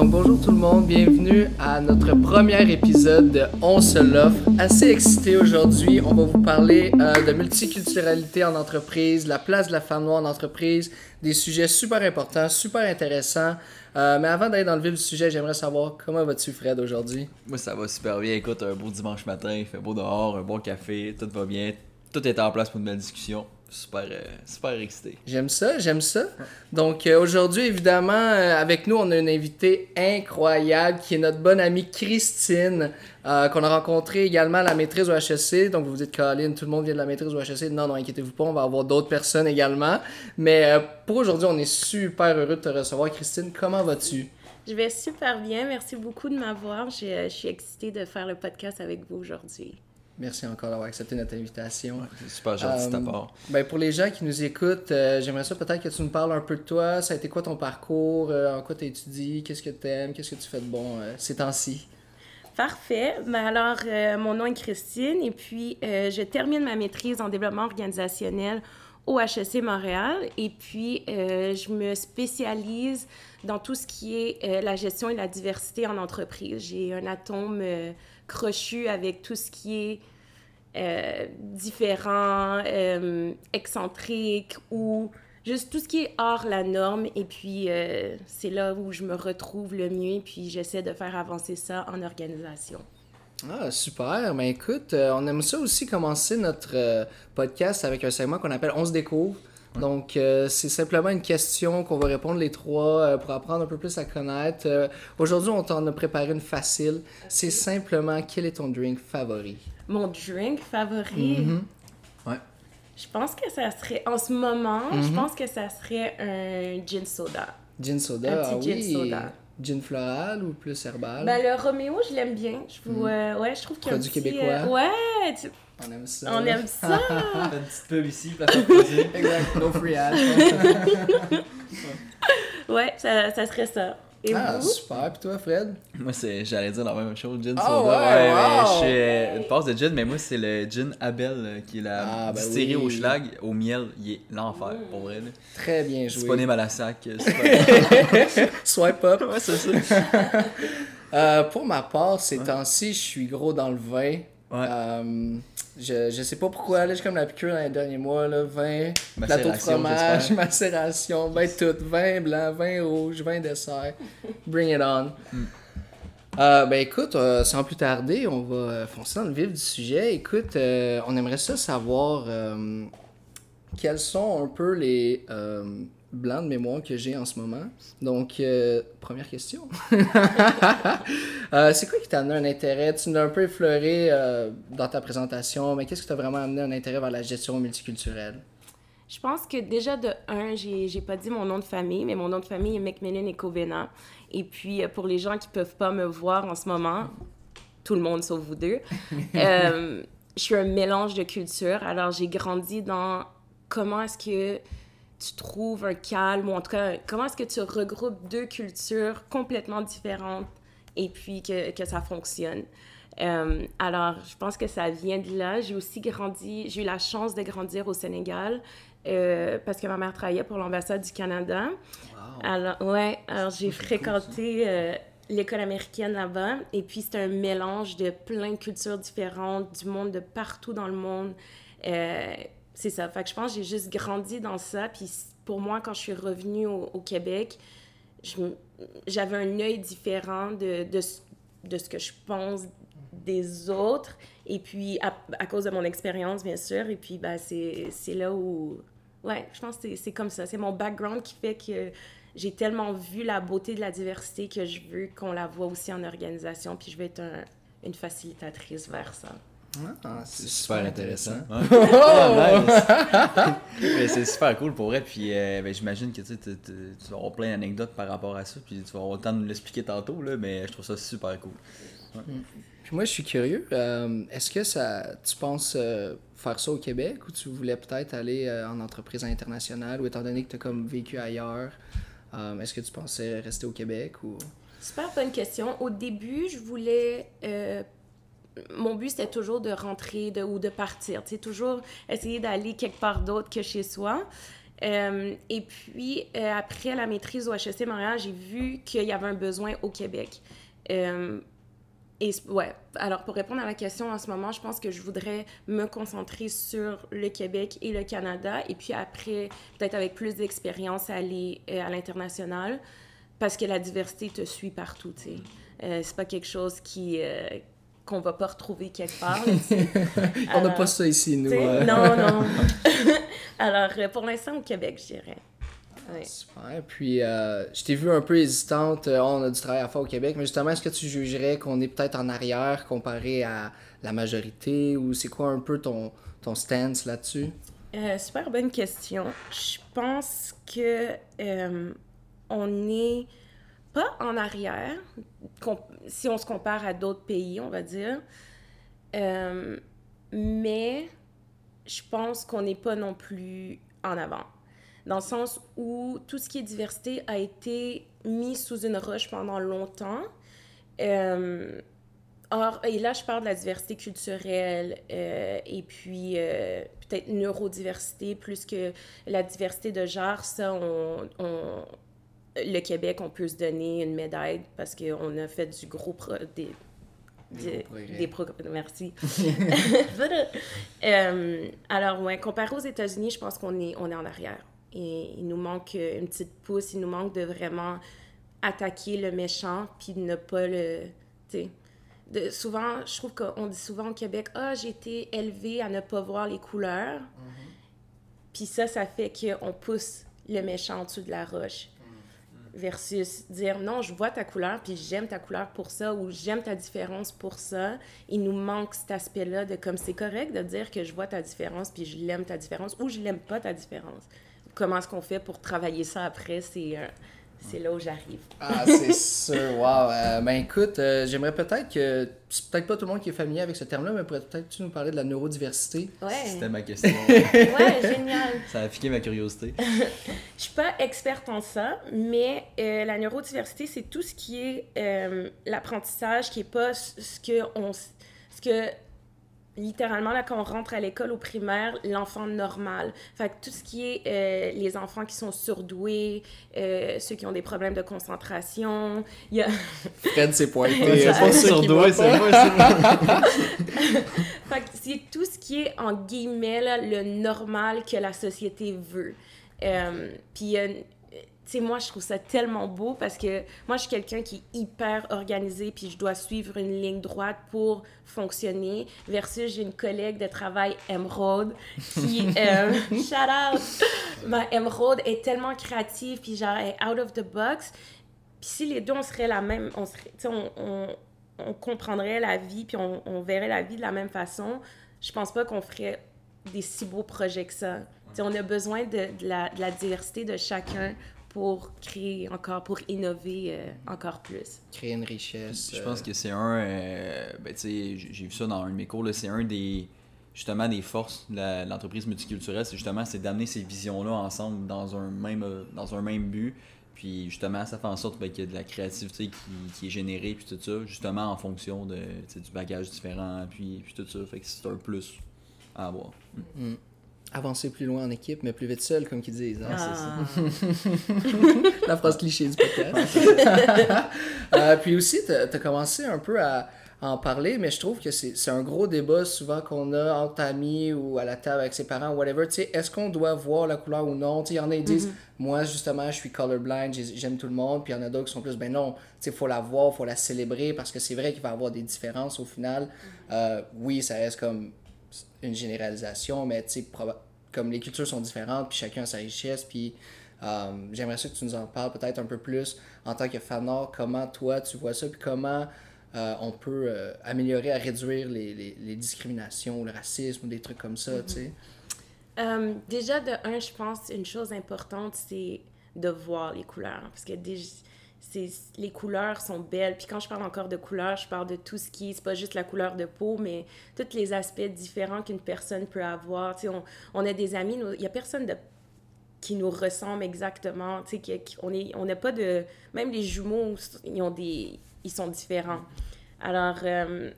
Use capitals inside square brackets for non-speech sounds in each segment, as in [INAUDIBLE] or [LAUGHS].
Donc bonjour tout le monde, bienvenue à notre premier épisode de On se l'offre. Assez excité aujourd'hui, on va vous parler euh, de multiculturalité en entreprise, la place de la femme noire en entreprise, des sujets super importants, super intéressants. Euh, mais avant d'aller dans le vif du sujet, j'aimerais savoir comment vas-tu Fred aujourd'hui? Moi ça va super bien, écoute, un beau dimanche matin, il fait beau dehors, un bon café, tout va bien, tout est en place pour une belle discussion super, euh, super excité. J'aime ça, j'aime ça. Donc euh, aujourd'hui, évidemment, euh, avec nous, on a une invitée incroyable qui est notre bonne amie Christine, qu'on a rencontrée également à la maîtrise au HEC. Donc vous vous dites, Colin, tout le monde vient de la maîtrise au HEC. Non, non, inquiétez-vous pas, on va avoir d'autres personnes également. Mais pour aujourd'hui, on est super heureux de te recevoir. Christine, comment vas-tu? Je vais super bien. Merci beaucoup de m'avoir. Je, je suis excitée de faire le podcast avec vous aujourd'hui. Merci encore d'avoir accepté notre invitation. c'est super gentil de ta euh, part. Ben pour les gens qui nous écoutent, euh, j'aimerais ça peut-être que tu nous parles un peu de toi. Ça a été quoi ton parcours? Euh, en quoi tu étudies? Qu'est-ce que tu aimes? Qu'est-ce que tu fais de bon ces temps-ci? Parfait. Ben alors, mon nom est Christine et puis je termine ma maîtrise en développement organisationnel au HEC Montréal et puis je me spécialise dans tout ce qui est la gestion et la diversité en entreprise. J'ai un atome crochu avec tout ce qui est euh, différent, euh, excentrique ou juste tout ce qui est hors la norme. Et puis, euh, c'est là où je me retrouve le mieux. Et puis, j'essaie de faire avancer ça en organisation. Ah, super. Mais ben, écoute, on aime ça aussi commencer notre podcast avec un segment qu'on appelle On se découvre. Donc, euh, c'est simplement une question qu'on va répondre les trois euh, pour apprendre un peu plus à connaître. Euh, aujourd'hui, on t'en a préparé une facile. C'est simplement quel est ton drink favori? Mon drink favori? Mm-hmm. Ouais. Je pense que ça serait, en ce moment, je mm-hmm. pense que ça serait un gin soda. Gin soda, un petit ah gin soda. Gin floral ou plus herbal? Ben, le Roméo, je l'aime bien. Je vous, mm. ouais, je trouve qu'il y a un petit, québécois. ouais, on aime ça. On aime ça. [LAUGHS] Une petite pub ici, plaisir. exact, no free ad. [LAUGHS] ouais, ça, ça serait ça. Et ah, vous? super. Puis toi, Fred? Moi, c'est, j'allais dire la même chose, gin oh, soda. Ouais, ouais je suis une passe de gin, mais moi, c'est le gin Abel, euh, qui est la ah, ben distillerie au schlag, au miel. Il est l'enfer, pour vrai. Très bien joué. Disponible à la sac. [LAUGHS] Swipe up. Ouais, c'est ça. euh, pour ma part, ces temps-ci, je suis gros dans le vin. Ouais. Euh, je, je sais pas pourquoi, là, j'ai comme la piqûre dans les derniers mois, là, vin, plateau de fromage, [LAUGHS] macération, ben tout, vin blanc, vin rouge, vin dessert, bring it on. Mm. Euh, ben écoute, euh, sans plus tarder, on va foncer dans le vif du sujet. Écoute, on aimerait ça savoir quels sont un peu les blanc de mémoire que j'ai en ce moment. Donc, euh, première question. [LAUGHS] [LAUGHS] Euh, c'est quoi qui t'a amené un intérêt? Tu l'as un peu effleuré euh, dans ta présentation, mais qu'est-ce qui t'a vraiment amené un intérêt vers la gestion multiculturelle? Je pense que déjà de un, j'ai pas dit mon nom de famille, mais mon nom de famille est McMillan et Covena. Et puis, pour les gens qui peuvent pas me voir en ce moment, tout le monde sauf vous deux, [LAUGHS] je suis un mélange de cultures. Alors, j'ai grandi dans comment est-ce que tu trouves un calme, ou en tout cas, comment est-ce que tu regroupes deux cultures complètement différentes et puis que, que ça fonctionne? Euh, alors, je pense que ça vient de là. J'ai aussi grandi, j'ai eu la chance de grandir au Sénégal euh, parce que ma mère travaillait pour l'ambassade du Canada. Alors, ouais, alors j'ai fréquenté euh, l'école américaine là-bas et puis c'est un mélange de plein de cultures différentes, du monde de partout dans le monde. C'est ça. Fait je pense que j'ai juste grandi dans ça. Puis pour moi, quand je suis revenue au, Québec, j'avais un œil différent de, de, ce que je pense des autres. Et puis, à, cause de mon expérience, bien sûr. Et puis, ben, c'est là où... Ouais, je pense que c'est comme ça. C'est mon background qui fait que j'ai tellement vu la beauté de la diversité que je veux qu'on la voit aussi en organisation. Puis je vais être une facilitatrice vers ça. Ah, c'est super, intéressant. [LAUGHS] Oh! c'est super cool pour vrai. Puis euh, ben, j'imagine que tu, vas avoir plein d'anecdotes par rapport à ça. Puis tu vas avoir le temps de nous l'expliquer tantôt. Là, mais je trouve ça super cool. Mm. Puis moi, je suis curieux. Euh, est-ce que ça, tu penses euh, faire ça au Québec ou tu voulais peut-être aller en entreprise internationale ou étant donné que tu as comme vécu ailleurs, est-ce que tu pensais rester au Québec ou? Super bonne question. Au début, je voulais mon but, c'était toujours de rentrer ou de partir. Tu toujours essayer d'aller quelque part d'autre que chez soi. Euh, et puis, euh, après la maîtrise au HEC Montréal, j'ai vu qu'il y avait un besoin au Québec. Euh, et ouais, alors pour répondre à la question en ce moment, je pense que je voudrais me concentrer sur le Québec et le Canada, et puis après, peut-être avec plus d'expérience, aller à l'international, parce que la diversité te suit partout, tu sais. c'est pas quelque chose qui qu'on va pas retrouver quelque part. [LAUGHS] On n'a pas ça ici, nous. Non, non. [LAUGHS] [LAUGHS] Alors, euh, pour l'instant, au Québec, je dirais. Super. Puis, euh, je t'ai vu un peu hésitante. Euh, on a du travail à faire au Québec, mais justement, est-ce que tu jugerais qu'on est peut-être en arrière comparé à la majorité ou c'est quoi un peu ton, ton stance là-dessus? super bonne question. Je pense que on est pas en arrière si on se compare à d'autres pays, on va dire. mais je pense qu'on n'est pas non plus en avant. Dans le sens où tout ce qui est diversité a été mis sous une roche pendant longtemps. Euh, or, et là, je parle de la diversité culturelle euh, et puis euh, peut-être neurodiversité plus que la diversité de genre. Ça, on, le Québec, on peut se donner une médaille parce qu'on a fait du gros des, des, progrès. Merci. [LAUGHS] [LAUGHS] Euh, alors, ouais, comparé aux États-Unis, je pense qu'on est, on est en arrière. Et il nous manque une petite pousse, il nous manque de vraiment attaquer le méchant, puis de ne pas le. De, souvent, je trouve qu'on dit souvent au Québec Ah, j'ai été élevée à ne pas voir les couleurs. Mm-hmm. Puis ça, ça fait qu'on pousse le méchant en dessous de la roche versus dire non, je vois ta couleur, puis j'aime ta couleur pour ça, ou j'aime ta différence pour ça. Il nous manque cet aspect-là de comme c'est correct de dire que je vois ta différence, puis je l'aime ta différence, ou je l'aime pas ta différence. Comment est-ce qu'on fait pour travailler ça après? C'est c'est là où j'arrive. Ah, c'est sûr, [LAUGHS] wow. Euh, ben écoute, euh, j'aimerais peut-être que. C'est peut-être pas tout le monde qui est familier avec ce terme-là, mais peut-être tu nous parler de la neurodiversité? Ouais. C'était ma question. [LAUGHS] ouais, génial. Ça a piqué ma curiosité. [LAUGHS] Je suis pas experte en ça, mais euh, la neurodiversité, c'est tout ce qui est l'apprentissage qui est pas ce que on. Ce que littéralement, là, quand on rentre à l'école au primaire, l'enfant normal. Fait que tout ce qui est euh, les enfants qui sont surdoués, euh, ceux qui ont des problèmes de concentration, il y a... [LAUGHS] Fred s'est pointé. c'est pas surdoué, c'est pas... [LAUGHS] fait que c'est tout ce qui est, en guillemets, là, le normal que la société veut. Euh, puis sais, moi, je trouve ça tellement beau parce que moi, je suis quelqu'un qui est hyper organisé, puis je dois suivre une ligne droite pour fonctionner, versus j'ai une collègue de travail, Emerald, qui, [LAUGHS] euh, shout out, ma Emerald est tellement créative, puis genre, est out of the box. Puis si les deux, on serait la même, on serait, on, on, on, comprendrait la vie, puis on, on, verrait la vie de la même façon, je pense pas qu'on ferait des si beaux projets que ça. sais, on a besoin de, de, la, de la diversité de chacun pour créer encore, pour innover euh, encore plus. Créer une richesse. Je pense euh, que c'est un, euh, ben, tu sais, j'ai vu ça dans un de mes cours, c'est un des, justement, des forces de l'entreprise multiculturelle, c'est justement, c'est d'amener ces visions-là ensemble dans un même, dans un même but. Puis justement, ça fait en sorte ben, qu'il y a de la créativité qui, qui, est générée, puis tout ça, justement en fonction de, du bagage différent, puis, puis tout ça. Fait que c'est un plus à avoir. Mm avancer plus loin en équipe, mais plus vite seul, comme qu'ils disent. Hein, ah. [LAUGHS] La phrase cliché du podcast. [LAUGHS] euh, puis aussi, tu as, commencé un peu à, en parler, mais je trouve que c'est un gros débat souvent qu'on a entre amis ou à la table avec ses parents, whatever. Est-ce qu'on doit voir la couleur ou non? Il y en a qui disent, mm-hmm. moi justement, je suis colorblind, j'aime tout le monde. Puis il y en a d'autres qui sont plus, ben non, il faut la voir, il faut la célébrer parce que c'est vrai qu'il va y avoir des différences au final. Euh, oui, ça reste comme une généralisation, mais tu sais, comme les cultures sont différentes, puis chacun a sa richesse, puis euh, j'aimerais ça que tu nous en parles peut-être un peu plus en tant que fanor, comment toi tu vois ça, puis comment euh, on peut euh, améliorer à réduire les, les, les, discriminations, le racisme, ou des trucs comme ça, tu sais? déjà, de un, je pense une chose importante, c'est de voir les couleurs. Parce que déjà, les couleurs sont belles. Puis quand je parle encore de couleurs, je parle de tout ce qui, c'est pas juste la couleur de peau, mais tous les aspects différents qu'une personne peut avoir. Tu sais, on, on a des amis, il y a personne de qui nous ressemble exactement, tu sais, on est, on n'a pas de, même les jumeaux, ils ont des, ils sont différents. Alors, euh,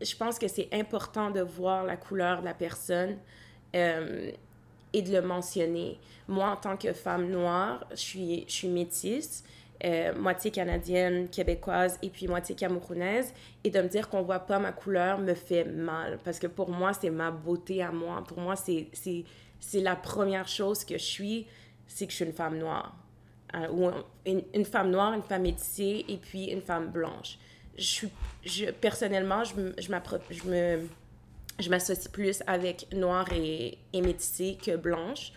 je pense que c'est important de voir la couleur de la personne. Euh, et de le mentionner. Moi, en tant que femme noire, je suis, je suis métisse, euh, moitié canadienne, québécoise et puis moitié camerounaise. Et de me dire qu'on voit pas ma couleur me fait mal. Parce que pour moi, c'est ma beauté à moi. Pour moi, c'est la première chose que je suis, c'est que je suis une femme noire. Euh, ou une, une, femme noire, une femme métissée et puis une femme blanche. Je suis, je, personnellement, je, je, je me je m'associe plus avec noir et, et métissé que blanche.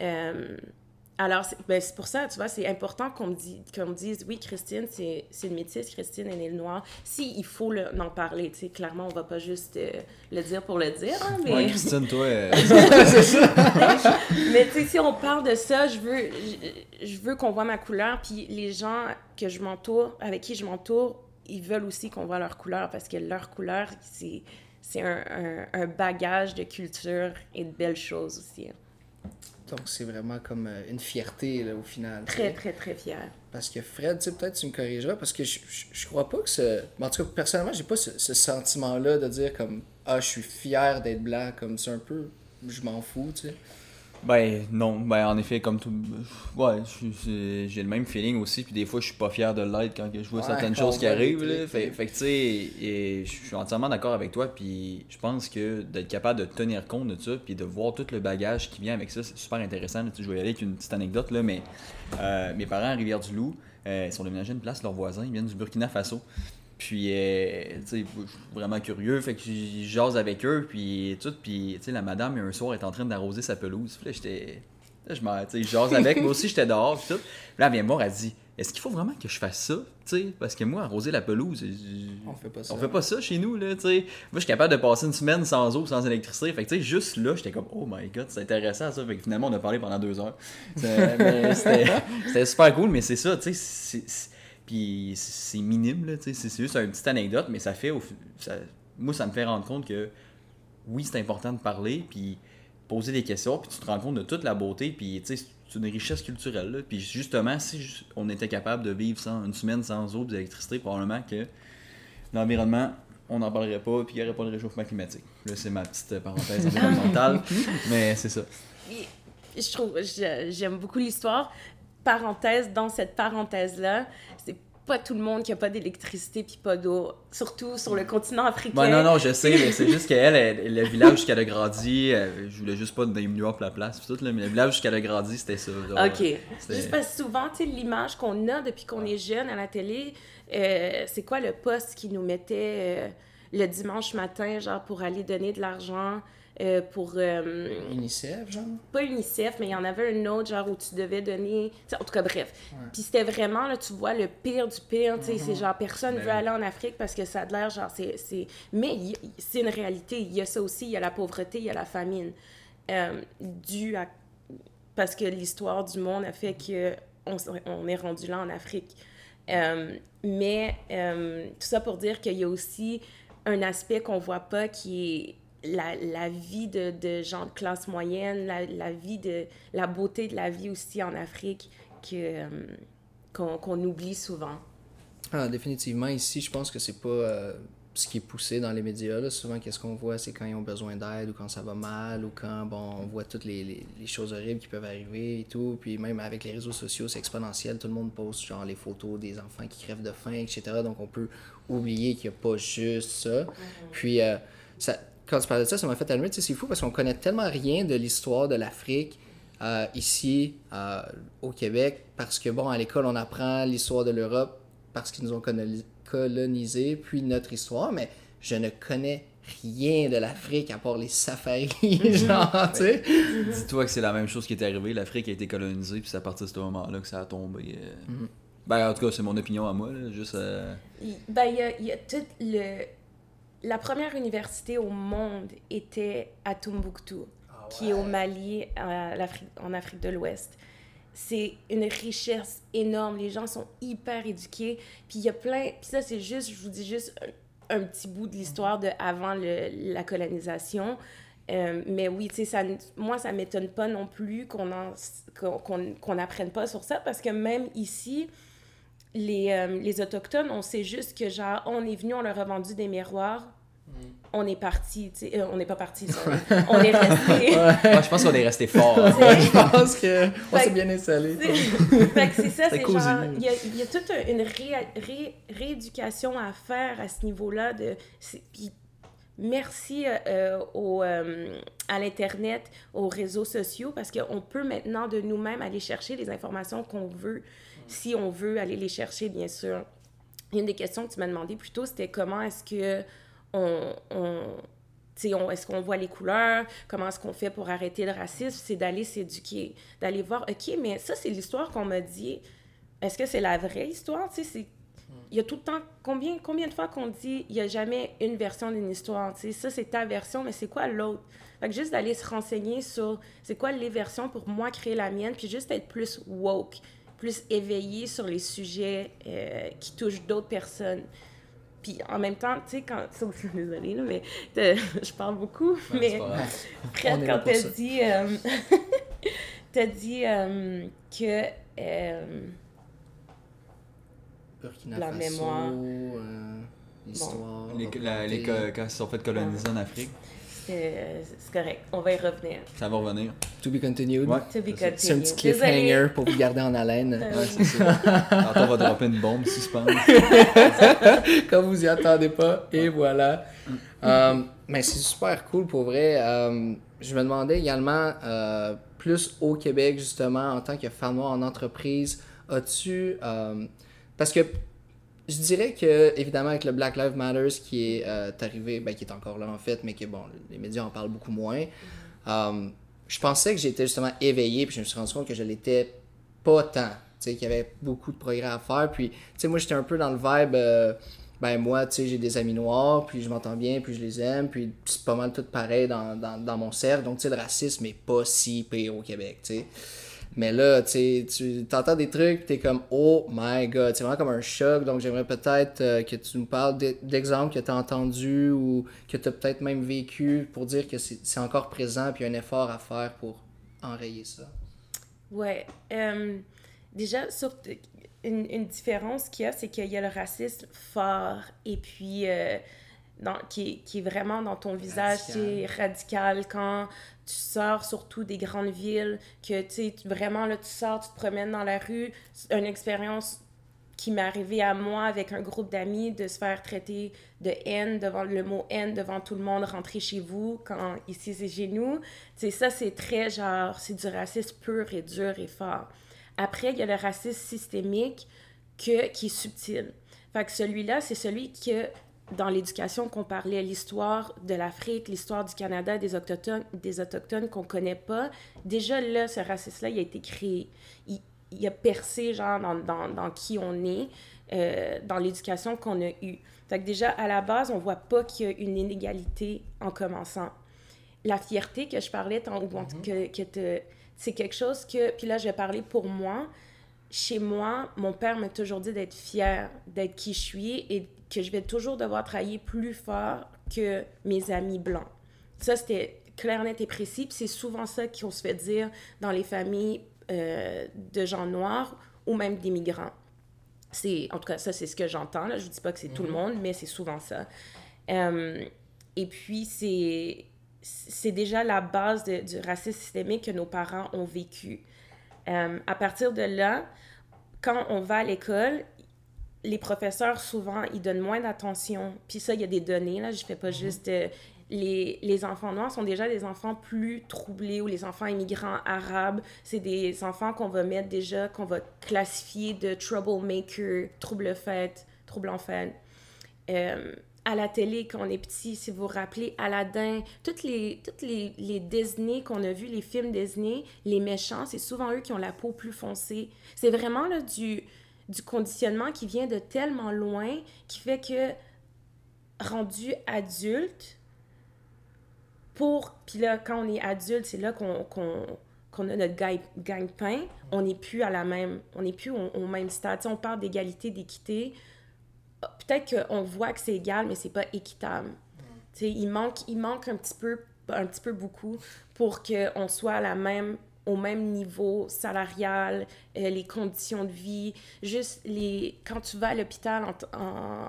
Euh, alors, ben, c'est pour ça, tu vois, c'est important qu'on me, dit, qu'on me dise, oui, Christine, c'est, c'est une métisse, Christine, elle est noire. Si, il faut le, en parler, tu sais, clairement, on va pas juste euh, le dire pour le dire, hein, mais... Ouais, Christine, toi... [LAUGHS] Euh, c'est ça! mais tu sais, si on parle de ça, je veux, je, je veux qu'on voit ma couleur, puis les gens que je m'entoure, avec qui je m'entoure, ils veulent aussi qu'on voit leur couleur, parce que leur couleur, c'est c'est un, un, bagage de culture et de belles choses aussi. Donc, c'est vraiment comme euh, une fierté, là, au final. Très, très, très fier. Parce que Fred, tu sais, peut-être tu me corrigeras, parce que je, je, crois pas que ce... En tout cas, personnellement, j'ai pas ce, ce sentiment-là de dire comme « Ah, je suis fier d'être blanc », comme c'est un peu... Je m'en fous, tu sais. Ben non, ben en effet, comme tout. Ouais, j'ai le même feeling aussi, puis des fois je suis pas fier de l'être quand je vois certaines [LAUGHS] choses qui arrivent. Là. Fait, fait, que tu sais, je suis entièrement d'accord avec toi, puis je pense que d'être capable de tenir compte de ça, puis de voir tout le bagage qui vient avec ça, c'est super intéressant. je vais y aller avec une petite anecdote, là, mais euh, mes parents à Rivière-du-Loup, euh, ils sont déménagés une place, leurs voisins, ils viennent du Burkina Faso. Puis, euh, tu sais, je suis vraiment curieux, fait que je jase avec eux, puis tout. Puis, tu sais, la madame, un soir, est en train d'arroser sa pelouse. Puis là, j'étais. Je m'en, tu sais, jase avec. moi aussi, j'étais dehors, puis tout. Puis là, elle vient me voir, elle dit Est-ce qu'il faut vraiment que je fasse ça Tu sais, parce que moi, arroser la pelouse, on fait pas ça. On fait pas ça chez nous, là, tu sais. Moi, je suis capable de passer une semaine sans eau, sans électricité. Fait que, tu sais, juste là, j'étais comme Oh my god, c'est intéressant ça. Fait que finalement, on a parlé pendant deux heures. [LAUGHS] C'était super cool, mais c'est ça, tu sais puis c'est minime, là, c'est juste une petite anecdote, mais ça fait. Ça, moi, ça me fait rendre compte que oui, c'est important de parler, puis poser des questions, puis tu te rends compte de toute la beauté, puis c'est une richesse culturelle. Puis justement, si on était capable de vivre sans, une semaine sans eau et d'électricité, probablement que l'environnement, on n'en parlerait pas, puis il n'y aurait pas de réchauffement climatique. Là, c'est ma petite parenthèse [LAUGHS] environnementale, mais c'est ça. Je trouve, j'aime beaucoup l'histoire, parenthèse, dans cette parenthèse-là, c'est pas tout le monde qui a pas d'électricité puis pas d'eau, surtout sur le continent africain. non, non, je sais, mais c'est juste qu'elle, le village jusqu'elle a grandi, je voulais juste pas donner New York la place, tout, là, mais le village jusqu'elle a grandi, c'était ça. ok. Juste parce que souvent, tu l'image qu'on a depuis qu'on est jeune à la télé, euh, c'est quoi le poste qui nous mettait euh, le dimanche matin, genre pour aller donner de l'argent euh, pour... Euh, UNICEF, genre? Pas UNICEF, mais il y en avait un autre, genre, où tu devais donner... en tout cas, bref. Puis c'était vraiment, là, tu vois, le pire du pire, tu sais, c'est mhm. genre, personne ben veut aller en Afrique parce que ça a l'air, genre, c'est... Mais c'est une réalité, il y a ça aussi, il y a la pauvreté, il y a la famine, euh, dû à... Parce que l'histoire du monde a fait que on, on est rendu là en Afrique. Euh, mais tout ça pour dire qu'il y a aussi un aspect qu'on voit pas qui est la, la, vie de, de, gens de classe moyenne, la, la, vie de la beauté de la vie aussi en Afrique que euh, qu'on oublie souvent. Ah, définitivement. Ici, je pense que c'est pas euh, ce qui est poussé dans les médias. Là. Souvent, qu'est-ce qu'on voit, c'est quand ils ont besoin d'aide ou quand ça va mal ou quand bon, on voit toutes les, les, les, choses horribles qui peuvent arriver et tout. Puis même avec les réseaux sociaux, c'est exponentiel. Tout le monde poste genre les photos des enfants qui crèvent de faim, etc. Donc on peut oublier qu'il n'y a pas juste ça. Mm-hmm. Puis euh, ça quand tu parlais de ça, ça m'a fait allumer. C'est fou parce qu'on connaît tellement rien de l'histoire de l'Afrique euh, ici euh, au Québec parce que, bon, à l'école, on apprend l'histoire de l'Europe parce qu'ils nous ont colonisé, puis notre histoire, mais je ne connais rien de l'Afrique à part les safaris, genre, tu sais. Dis-toi que c'est la même chose qui est arrivée. L'Afrique a été colonisée, puis c'est à partir de ce moment-là que ça a tombé. Euh. Mhm. Ben, en tout cas, c'est mon opinion à moi, juste... Ben, il y a, y a tout le la première université au monde était à Tombouctou, ah qui est au Mali, en Afrique de l'Ouest. C'est une richesse énorme. Les gens sont hyper éduqués. Puis il y a plein. Puis ça, c'est juste, je vous dis juste un, petit bout de l'histoire de avant le, la colonisation. Euh, mais oui, tu sais, ça, moi, ça m'étonne pas non plus qu'on qu'on n'apprenne pas sur ça parce que même ici, les, euh, les Autochtones, on sait juste que, genre, on est venu, on leur a vendu des miroirs, mm. on est parti, tu sais, euh, on n'est pas parti, on est resté. [LAUGHS] Moi, je pense qu'on est resté fort. hein. Ouais, je pense que on Fait s'est bien installé. fait que c'est ça, c'est genre, il y a, il y a toute une ré- ré- rééducation à faire à ce niveau-là. De, puis merci euh, euh, au, euh, à l'Internet, aux réseaux sociaux, parce qu'on peut maintenant de nous-mêmes aller chercher les informations qu'on veut, si on veut aller les chercher, bien sûr. Une des questions que tu m'as demandé plus tôt, c'était comment est-ce que on, on est-ce qu'on voit les couleurs? Comment est-ce qu'on fait pour arrêter le racisme? C'est d'aller s'éduquer, d'aller voir, OK, mais ça, c'est l'histoire qu'on m'a dit. Est-ce que c'est la vraie histoire? Il y a tout le temps... Combien, combien de fois qu'on dit il n'y a jamais une version d'une histoire? Tu sais, ça, c'est ta version, mais c'est quoi l'autre? Fait juste d'aller se renseigner sur c'est quoi les versions pour moi créer la mienne, puis juste être plus woke, plus éveillé sur les sujets euh, qui touchent d'autres personnes. Puis en même temps, tu sais, quand. ça aussi, [LAUGHS] Désolée, là, mais euh, [LAUGHS] je parle beaucoup. Ouais, mais. [LAUGHS] Fred, quand pour t'as dit. euh, t'as dit euh, que. euh, Burkina La Faso, mémoire. euh, l'histoire. Les, la- les quand ils se sont fait coloniser en Afrique, c'est correct, on va y revenir. ça va revenir. To be continued. Ouais. To be c'est ça. continued. C'est un petit cliffhanger pour vous garder en haleine. Euh, Ouais, c'est ça. Tantôt, on va dropper une bombe, suspense. quand [LAUGHS] vous y attendez pas, et voilà. Euh, mais c'est super cool pour vrai. Euh, je me demandais également, plus au Québec, justement, en tant que femme noire en entreprise, as-tu. parce que je dirais que, évidemment, avec le Black Lives Matter qui est euh, arrivé, ben, qui est encore là en fait, mais que bon, les médias en parlent beaucoup moins. euh, je pensais que j'étais justement éveillé, puis je me suis rendu compte que je l'étais pas tant. Qu'il y avait beaucoup de progrès à faire. Puis, tu sais, moi, j'étais un peu dans le vibe. euh, ben, moi, tu sais, j'ai des amis noirs, puis je m'entends bien, puis je les aime, puis c'est pas mal tout pareil dans, dans, dans mon cercle. Donc, tu sais, le racisme est pas si pire au Québec, tu sais. Mais là, tu tu entends des trucs, puis t'es comme, oh my god, c'est vraiment comme un choc. Donc, j'aimerais peut-être euh, que tu nous parles d'e- d'exemples que tu as entendus ou que tu as peut-être même vécu pour dire que c'est encore présent, puis un effort à faire pour enrayer ça. Ouais. euh, déjà, sur une, une différence qu'il y a, c'est qu'il y a le racisme fort et puis euh, dans, qui, est- qui est vraiment dans ton visage, c'est radical. Quand tu sors surtout des grandes villes, que tu vraiment là, tu sors, tu te promènes dans la rue, une expérience qui m'est arrivée à moi avec un groupe d'amis de se faire traiter de haine devant le mot haine devant tout le monde rentrer chez vous quand ici c'est chez nous. Tu ça c'est très genre c'est du racisme pur et dur et fort. Après il y a le racisme systémique que qui est subtil. Fait que celui-là c'est celui que dans l'éducation qu'on parlait l'histoire de l'Afrique l'histoire du Canada des autochtones des autochtones qu'on connaît pas déjà là ce racisme là il a été créé il, il a percé genre dans, dans, dans qui on est, euh, dans l'éducation qu'on a eue. Fait que déjà, à la base, on voit pas qu'il y a une inégalité en commençant. La fierté que je parlais, tant- que, que te- c'est quelque chose que, puis là, je vais parler pour moi. Chez moi, mon père m'a toujours dit d'être fier d'être qui je suis et que je vais toujours devoir travailler plus fort que mes amis blancs. Ça, c'était clair, net et précis. Puis c'est souvent ça qu'on se fait dire dans les familles euh, de gens noirs ou même d'immigrants. C'est, en tout cas, ça, c'est ce que j'entends. Là. Je ne dis pas que c'est tout le monde, mais c'est souvent ça. Euh, et puis, c'est, c'est déjà la base de- du racisme systémique que nos parents ont vécu. Euh, à partir de là, quand on va à l'école, les professeurs, souvent, ils donnent moins d'attention. Puis ça, il y a des données, là, je fais pas juste... euh, les, les enfants noirs sont déjà des enfants plus troublés ou les enfants immigrants arabes, c'est des enfants qu'on va mettre déjà, qu'on va classifier de troublemaker, trouble-fête, trouble en fait. Euh, à la télé, quand on est petit, si vous vous rappelez, Aladdin, toutes les, toutes les, les Disney qu'on a vus, les films Disney, les méchants, c'est souvent eux qui ont la peau plus foncée. C'est vraiment là, du, du conditionnement qui vient de tellement loin qui fait que, rendu adulte, pour. Puis là, quand on est adulte, c'est là qu'on qu'on- qu'on a notre gagne- gagne-pain. On n'est plus à la même. On n'est plus au, au même stade. On parle d'égalité, d'équité. Peut-être qu'on voit que c'est égal, mais c'est pas équitable. Tu sais, il manque, il manque un petit peu, un petit peu beaucoup pour qu'on soit à la même au même niveau salarial, euh, les conditions de vie, juste les quand tu vas à l'hôpital en, en,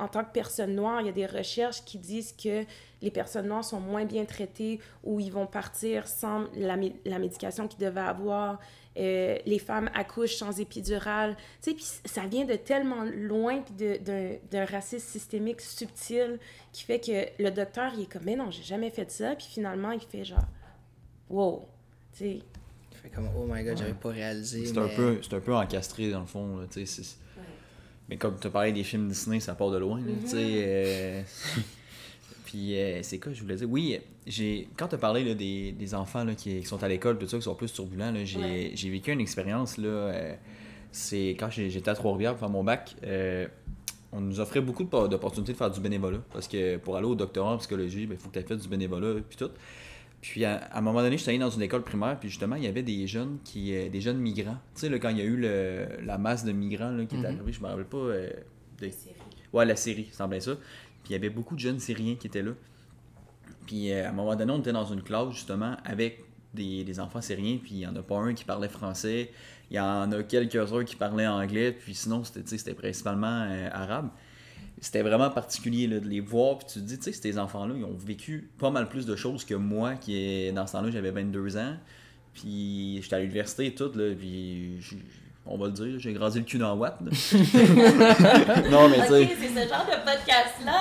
en tant que personne noire, il y a des recherches qui disent que les personnes noires sont moins bien traitées ou ils vont partir sans la, la médication qu'ils devaient avoir. Euh, les femmes accouchent sans épidural. Tu sais, puis ça vient de tellement loin d'un racisme systémique subtil qui fait que le docteur, il est comme, mais non, j'ai jamais fait ça. Puis finalement, il fait genre, wow. Tu sais. Fait comme, oh my god, j'avais pas réalisé. C'est un, peu, un peu encastré dans le fond. Là, tu sais, Mais comme tu as parlé des films Disney, ça part de loin. tu sais. Mm-hmm. Euh, [LAUGHS] puis euh, c'est quoi, je voulais dire? Oui, j'ai quand tu as parlé là, des, des, enfants là, qui, sont à l'école, tout ça, qui sont plus turbulents, j'ai vécu une expérience. là euh, C'est quand j'étais à Trois-Rivières pour faire mon bac. Euh, on nous offrait beaucoup d'opportunités de faire du bénévolat. Parce que pour aller au doctorat en psychologie, il ben, faut que tu aies fait du bénévolat puis tout. Puis à, un moment donné, je suis allé dans une école primaire, puis justement, il y avait des jeunes qui des jeunes migrants. Tu sais, quand il y a eu le, la masse de migrants là, qui est mm-hmm. arrivée, je me rappelle pas. de... Ouais, la série, ça semblait ça. Puis il y avait beaucoup de jeunes Syriens qui étaient là. Puis euh, à un moment donné, on était dans une classe justement avec des, des enfants syriens, puis il n'y en a pas un qui parlait français, il y en a quelques-uns qui parlaient anglais, puis sinon c'était principalement euh, arabe. C'était vraiment particulier de les voir, puis tu te dis, tu sais, ces enfants-là, ils ont vécu pas mal plus de choses que moi, qui dans ce temps-là, j'avais 22 ans, puis j'étais à l'université et tout, là, puis on va le dire, j'ai grandi le cul dans Watt. [LAUGHS] non, mais tu sais. c'est ce genre de podcast-là.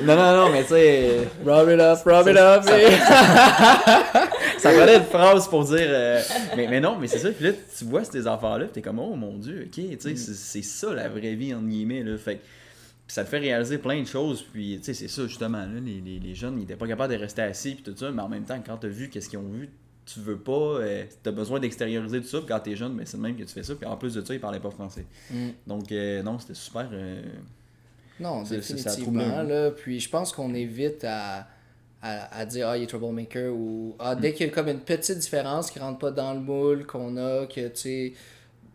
[LAUGHS] non, non, non, mais tu sais. Rub it up, rub it up. Ça, fallait [LAUGHS] une phrase pour dire. Euh, mais, mais non, mais c'est ça. Puis là, tu vois ces enfants-là, t'es comme, oh mon Dieu, ok, tu sais, c'est ça la vraie vie, entre guillemets. Là. Fait ça te fait réaliser plein de choses. Puis, tu sais, c'est ça, justement. Là, les, les, les, jeunes, ils n'étaient pas capables de rester assis, puis tout ça. Mais en même temps, quand t'as vu qu'est-ce qu'ils ont vu, tu veux pas, euh, tu as besoin d'extérioriser tout ça, puis quand t'es jeune, mais ben, c'est le même que tu fais ça, puis en plus de ça, il parlait pas français. Mm. Donc, euh, non, c'était super. Euh, non, définitivement, là, puis je pense qu'on évite à, à, à, dire, ah, il est troublemaker, ou ah, dès mm. qu'il y a comme une petite différence qui rentre pas dans le moule qu'on a, que tu sais,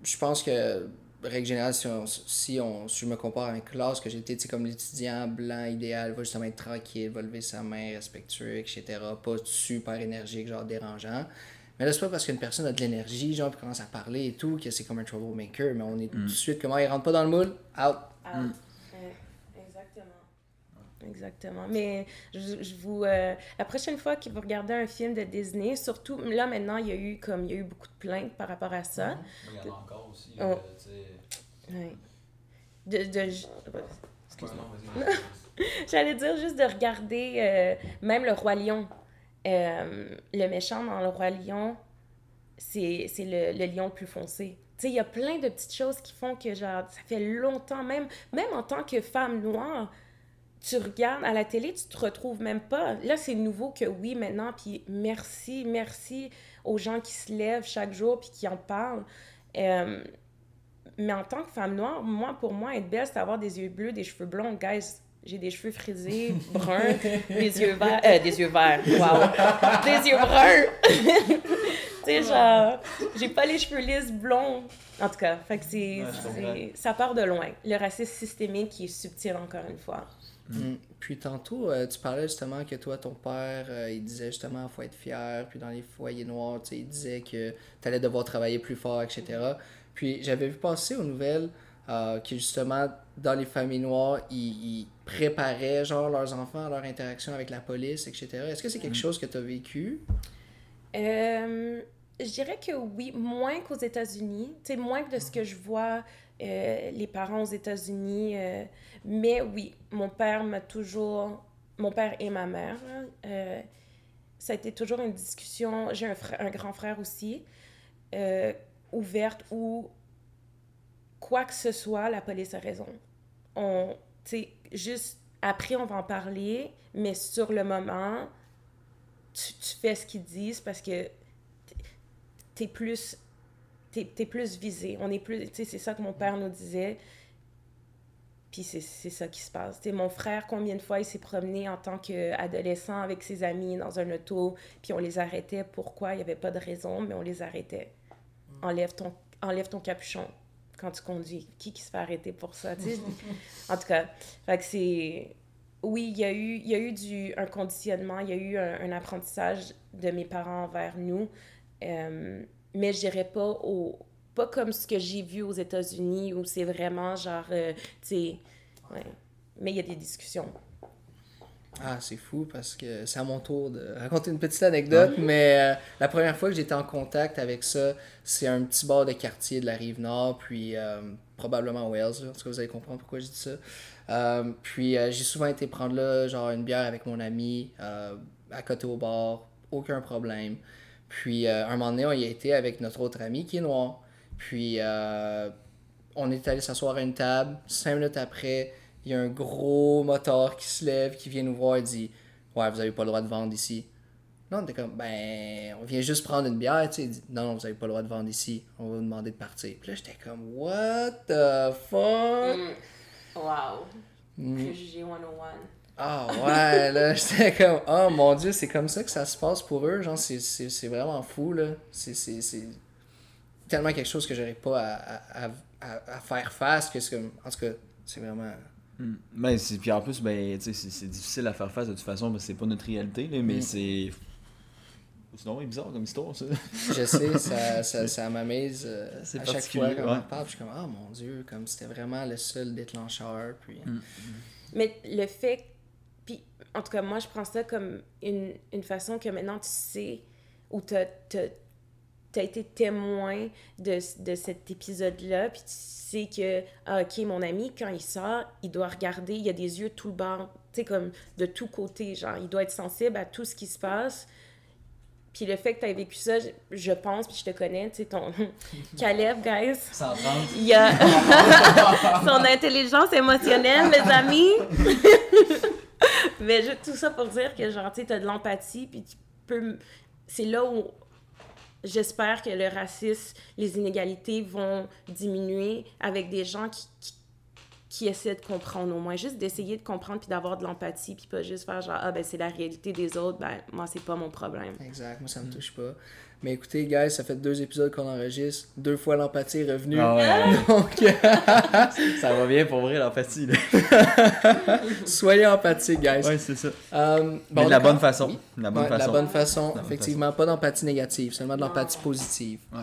je pense que règle générale, si, on, si, on, je me compare à une classe, que j'étais comme l'étudiant blanc idéal, va justement être tranquille, va lever sa main, respectueux, etc. Pas super énergique, genre dérangeant. Mais là, c'est pas parce qu'une personne a de l'énergie, genre, puis commence à parler et tout, que c'est comme un troublemaker, mais on est tout de mm. suite comment il rentre pas dans le moule, out. Mm. Exactement. Mais je, je vous. Euh, la prochaine fois que vous regardez un film de Disney, surtout là maintenant, il y a eu comme il y a eu beaucoup de plaintes par rapport à ça. Il y en a encore aussi. Oh. oui. De, de... Excuse-moi. [LAUGHS] J'allais dire juste de regarder euh, même le Roi Lion. Euh, le méchant dans le Roi Lion, c'est le, le lion le plus foncé. Tu sais, il y a plein de petites choses qui font que, genre, ça fait longtemps, même, même en tant que femme noire, tu regardes à la télé, tu te retrouves même pas. Là, c'est nouveau que oui, maintenant, puis merci, merci aux gens qui se lèvent chaque jour puis qui en parlent. Euh, mais en tant que femme noire, moi, pour moi, être belle, c'est avoir des yeux bleus, des cheveux blonds. Guys, j'ai des cheveux frisés, [LAUGHS] bruns, des yeux verts. Euh, des yeux verts, wow! [LAUGHS] des yeux bruns! [LAUGHS] tu sais, genre, j'ai pas les cheveux lisses blonds. En tout cas, fait que c'est, ça part de loin. Le racisme systémique qui est subtil, encore une fois. Mm. Puis tantôt, euh, tu parlais justement que toi, ton père, euh, il disait justement qu'il faut être fier. Puis dans les foyers noirs, il disait que tu allais devoir travailler plus fort, etc. Puis j'avais vu passer aux nouvelles euh, que justement, dans les familles noires, ils, préparaient genre leurs enfants à leur interaction avec la police, etc. Est-ce que c'est quelque mm. chose que tu as vécu? Je dirais que oui, moins qu'aux États-Unis. Tu moins que de ce que je vois les parents aux États-Unis mais oui, mon père m'a toujours, mon père et ma mère, euh, ça a été toujours une discussion, j'ai un, un grand frère aussi, euh, ouverte où quoi que ce soit, la police a raison. On, tu juste après, on va en parler, mais sur le moment, tu fais ce qu'ils disent parce que t'es plus t'es es plus visé. On est plus, tu sais, c'est ça que mon père nous disait. Puis c'est ça qui se passe. T'sais, mon frère, combien de fois il s'est promené en tant qu'adolescent avec ses amis dans un auto, puis on les arrêtait. Pourquoi? Il n'y avait pas de raison, mais on les arrêtait. Mm. Enlève ton, enlève ton capuchon quand tu conduis. Qui qui se fait arrêter pour ça? en tout cas, c'est... Oui, il y a eu, il y a eu du, un conditionnement, il y a eu un, apprentissage de mes parents envers nous, euh, mais je dirais pas au, pas comme ce que j'ai vu aux États-Unis où c'est vraiment genre, euh, tu sais, ouais. Mais il y a des discussions. Ah, c'est fou parce que c'est à mon tour de raconter une petite anecdote, mais euh, la première fois que j'étais en contact avec ça, c'est un petit bar de quartier de la rive nord, puis probablement Wales, là. en tout cas vous allez comprendre pourquoi je dis ça. Puis j'ai souvent été prendre là, genre une bière avec mon ami, à côté au bar, aucun problème. Puis un moment donné, on y a été avec notre autre ami qui est noir. Puis on est allé s'asseoir à une table, cinq minutes après, il y a un gros moteur qui se lève, qui vient nous voir et dit Ouais, vous avez pas le droit de vendre ici. Non, on était comme Ben, on vient juste prendre une bière, tu sais. Il dit Non, vous avez pas le droit de vendre ici, on va vous demander de partir. Puis là, j'étais comme What the fuck? Mm. Wow. 101. Ah ouais, là, [LAUGHS] j'étais comme Oh mon dieu, c'est comme ça que ça se passe pour eux. Genre, c'est- c'est c'est vraiment fou, là. C'est- C'est c'est tellement quelque chose que j'aurais pas à, à, à, à faire face que c'est comme. En tout cas, c'est vraiment. Hmm. Ben, c'est- puis en plus, ben, tu sais, c'est difficile à faire face de toute façon, parce que c'est pas notre réalité, là, mais Mm. c'est. Sinon, c'est bizarre comme histoire, ça. Je sais, ça, [LAUGHS] ça, ça m'amaze euh, C'est à chaque fois quand on ouais. en parle. Je suis comme, ah mon dieu, comme c'était vraiment le seul déclencheur. Puis... Mais le fait. Puis, en tout cas, moi, je prends ça comme une, une façon que maintenant tu sais, ou tu as, été témoin de, de cet épisode-là, puis tu sais que, ah, ok, mon ami, quand il sort, il doit regarder, il y a des yeux tout le bord, tu sais, comme de tous côtés, genre, il doit être sensible à tout ce qui se passe. Puis le fait que tu as vécu ça, je, je pense, puis je te connais, tu sais, ton [LAUGHS] Caleb, guys, 130. il y a [LAUGHS] son intelligence émotionnelle, mes amis. [LAUGHS] [LAUGHS] Mais je- tout ça pour dire que, genre, tu sais, t'as de l'empathie, puis tu peux... C'est là où j'espère que le racisme, les inégalités vont diminuer avec des gens qui, qui, qui essaient de comprendre au moins. Juste d'essayer de comprendre, puis d'avoir de l'empathie, puis pas juste faire genre, ah, ben c'est la réalité des autres, ben moi, c'est pas mon problème. Exact, moi ça me touche pas. Mais écoutez, guys, ça fait deux épisodes qu'on enregistre. Deux fois l'empathie est revenue. Ah ouais, [LAUGHS] Donc, ça va bien pour vrai, l'empathie, [LAUGHS] soyez empathiques, guys. Ouais, c'est ça. Euh, bon, Mais de la bonne façon. Oui. De la bonne Ouais, façon. la bonne façon, bonne effectivement, pas d'empathie négative, seulement de l'empathie positive. Ouais.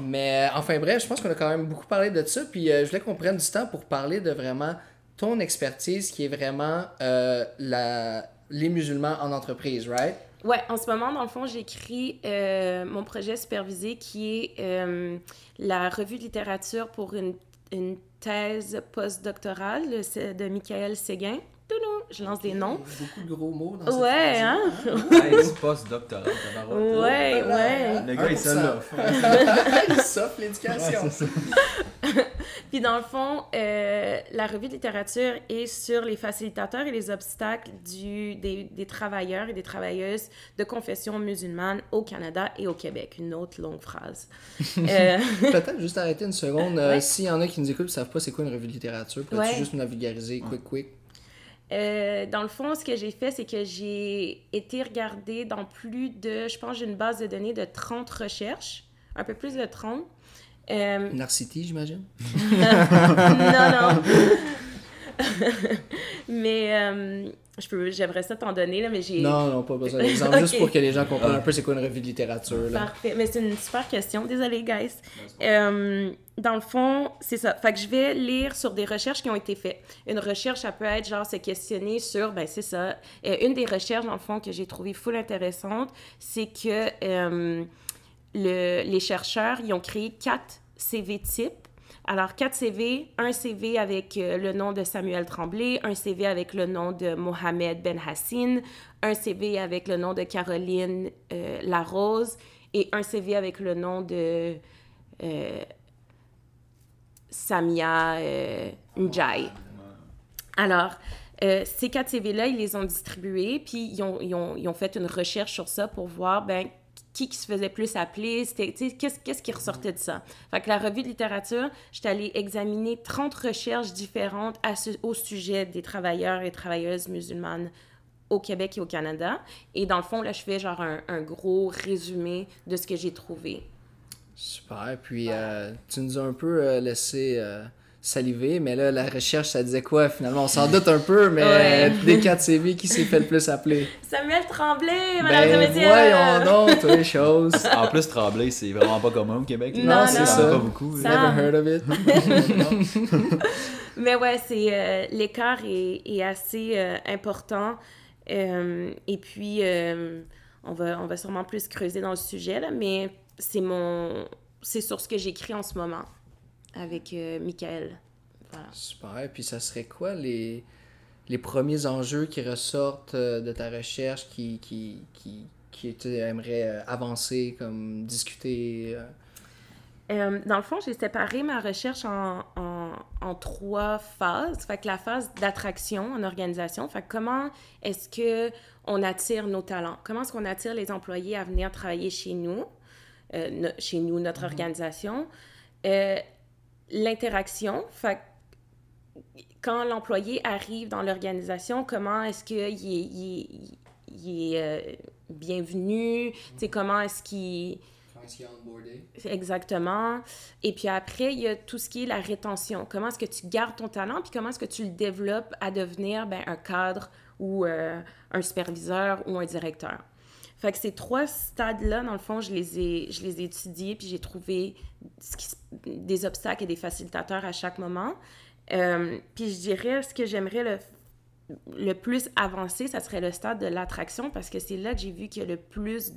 Mais enfin bref, je pense qu'on a quand même beaucoup parlé de ça, puis euh, je voulais qu'on prenne du temps pour parler de vraiment ton expertise qui est vraiment euh, la... les musulmans en entreprise, right? Ouais, en ce moment, dans le fond, j'écris euh, mon projet supervisé qui est euh, la revue de littérature pour une, une thèse postdoctorale de Michael Séguin. Je lance des noms. Beaucoup de gros mots dans Ouais, hein? C'est post-doctorat. Ouais, [LAUGHS] ouais. Le gars, il se 1%. l'offre. il s'offre l'éducation. Ouais, c'est ça. [LAUGHS] Puis dans le fond, euh, la revue de littérature est sur les facilitateurs et les obstacles du, des, des travailleurs et des travailleuses de confession musulmane au Canada et au Québec. Une autre longue phrase. [LAUGHS] Euh, Peut-être juste arrêter une seconde. euh, Ouais. S'il y en a qui nous écoutent et ne savent pas c'est quoi une revue de littérature, peux-tu Ouais. juste nous la vulgariser, quick, quick? Euh, dans le fond, ce que j'ai fait, c'est que j'ai été regarder dans plus de, je pense, j'ai une base de données de 30 recherches, un peu plus de 30. Euh, Narcity, j'imagine? [LAUGHS] non, non. [LAUGHS] mais euh, je peux, j'aimerais ça t'en donner, là, mais j'ai... Non, non, pas besoin [LAUGHS] d'exemple. Juste Ok. pour que les gens comprennent un peu c'est quoi une revue de littérature. Là. Parfait. Mais c'est une super question. Désolée, guys. Euh, dans le fond, c'est ça. Fait que je vais lire sur des recherches qui ont été faites. Une recherche, ça peut être genre se questionner sur, ben c'est ça. Euh, une des recherches, dans le fond, que j'ai trouvé full intéressante, c'est que euh, le- les chercheurs, ils ont créé quatre CV types. Alors, quatre CV, un CV avec euh, le nom de Samuel Tremblay, un CV avec le nom de Mohamed Ben Hassin, un CV avec le nom de Caroline euh, Larose et un CV avec le nom de euh, Samia euh, Njai. Alors, ces quatre CV-là, ils les ont distribués, puis ils ont fait une recherche sur ça pour voir, ben, qui, se faisait plus appeler, c'était, qu'est-ce, qu'est-ce qui ressortait de ça? Fait la revue de littérature, j'étais allée examiner 30 recherches différentes au sujet des travailleurs et travailleuses musulmanes au Québec et au Canada. Et dans le fond, là, je fais genre un, un gros résumé de ce que j'ai trouvé. Super. Puis euh, tu nous as un peu euh, laissé euh, salivé, mais là, la recherche, ça disait quoi? Finalement? On s'en doute un peu, mais Ouais. des 4 CV, qui s'est fait le plus appeler? Samuel Tremblay, madame et Ben voyons donc, toi, les choses. En plus, Tremblay, c'est vraiment pas commun au Québec. là. Non, c'est ça. pas beaucoup. là. Ça- Never heard of it. [LAUGHS] Mais ouais, c'est euh, l'écart est, est assez euh, important. Euh, et puis, euh, on, va, on va sûrement plus creuser dans le sujet, là, mais c'est mon c'est sur ce que j'écris en ce moment avec euh, Michael. Voilà. Super. Puis ça serait quoi les, les premiers enjeux qui ressortent euh, de ta recherche qui, qui, qui, qui tu aimerais euh, avancer, comme discuter? euh? Dans le fond, j'ai séparé ma recherche en, en, en trois phases. Fait que la phase d'attraction en organisation, fait que comment est-ce que on attire nos talents? Comment est-ce qu'on attire les employés à venir travailler chez nous, euh, no- chez nous, notre organisation? Euh, L'interaction, fait quand l'employé arrive dans l'organisation, comment est-ce qu'il est, il est- il est- euh, bienvenu? Sais, comment est-ce qu'il... Exactement. Et puis après, il y a tout ce qui est la rétention. Comment est-ce que tu gardes ton talent, puis comment est-ce que tu le développes à devenir ben, un cadre ou euh, un superviseur ou un directeur? Fait que ces trois stades-là, dans le fond, je les ai, je les ai étudiés, puis j'ai trouvé ce qui des obstacles et des facilitateurs à chaque moment. Euh, puis je dirais, ce que j'aimerais le, le plus avancer, ça serait le stade de l'attraction, parce que c'est là que j'ai vu qu'il y a le plus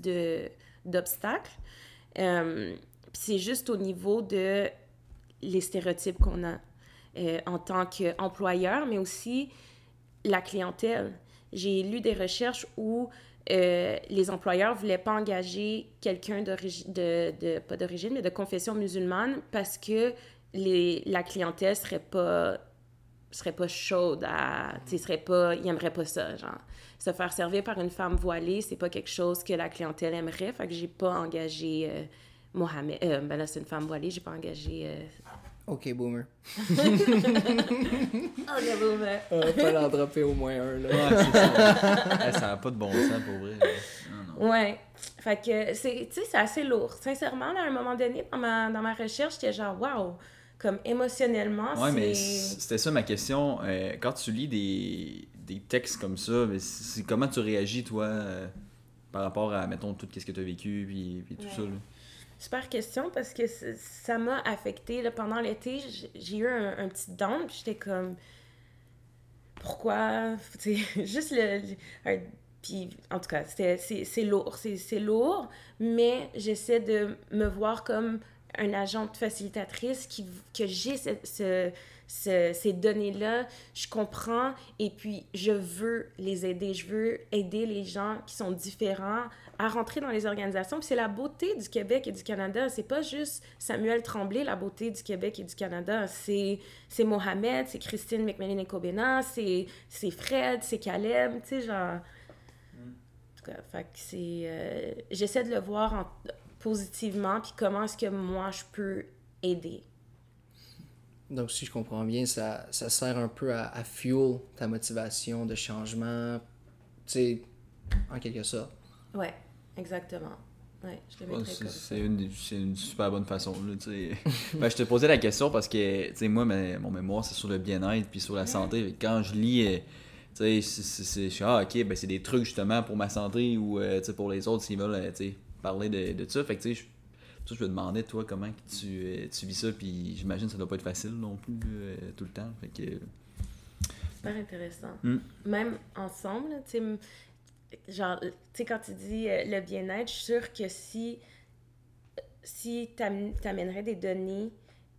d'obstacles. Euh, c'est juste au niveau de les stéréotypes qu'on a euh, en tant qu'employeur, mais aussi la clientèle. J'ai lu des recherches où euh, les employeurs ne voulaient pas engager quelqu'un de, pas d'origine, mais de confession musulmane parce que la clientèle serait pas serait pas chaude à tu serait pas il aimerait pas ça genre. Se faire servir par une femme voilée c'est pas quelque chose que la clientèle aimerait fait que j'ai pas engagé euh, Mohamed euh, ben là c'est une femme voilée j'ai pas engagé euh... Ok, boomer. [LAUGHS] le boomer. On va pas l'en dropper au moins un, là. Ouais, c'est ça. [LAUGHS] Eh, ça n'a pas de bon sens pour vrai. Non, non. Ouais. Fait que, c'est, tu sais, c'est assez lourd. Sincèrement, là, à un moment donné, dans ma, dans ma recherche, j'étais genre, waouh, comme émotionnellement, Ouais, mais c'était ça ma question. Euh, quand tu lis des, des textes comme ça, mais c'est comment tu réagis, toi, euh, par rapport à, mettons, tout ce que tu as vécu, puis, puis tout Ouais. ça. Là? Super question parce que ça m'a affecté. Pendant l'été, j'ai eu un, petit down, puis j'étais comme, pourquoi? [LAUGHS] Sais, juste le. puis, en tout cas, c'est c'est lourd. C'est c'est lourd, mais j'essaie de me voir comme un agente facilitatrice que j'ai ce- ce- ces données-là, je comprends et puis je veux les aider. Je veux aider les gens qui sont différents à rentrer dans les organisations. Puis c'est la beauté du Québec et du Canada. C'est pas juste Samuel Tremblay, la beauté du Québec et du Canada. C'est c'est Mohamed, c'est Christine McMillan et Kobena, c'est c'est Fred, c'est Caleb, tu sais, genre... En tout cas, fait que c'est... euh, J'essaie de le voir en- positivement, puis comment est-ce que moi, je peux aider. Donc, si je comprends bien, ça, ça sert un peu à, à fuel ta motivation de changement, tu sais, en quelque sorte. Ouais, exactement. Ouais, je le Ouais, mettrais c'est comme ça. c'est une, super bonne façon. Là, [LAUGHS] ben, je te posais la question parce que tu sais, moi, ma- mon mémoire, c'est sur le bien-être puis sur la santé. Fait que Quand je lis, euh, je suis ah, ok, ben, c'est des trucs justement pour ma santé ou euh, pour les autres s'ils veulent euh, parler de, de ça. Fait que tu sais, je- ça, je me demandais, toi, comment tu, euh, tu vis ça. Puis j'imagine que ça doit pas être facile non plus euh, tout le temps. Fait que, Super intéressant. Mm. Même ensemble, tu sais, genre, tu sais, quand tu dis euh, le bien-être, je suis sûre que si, si t'am- t'amènerais des données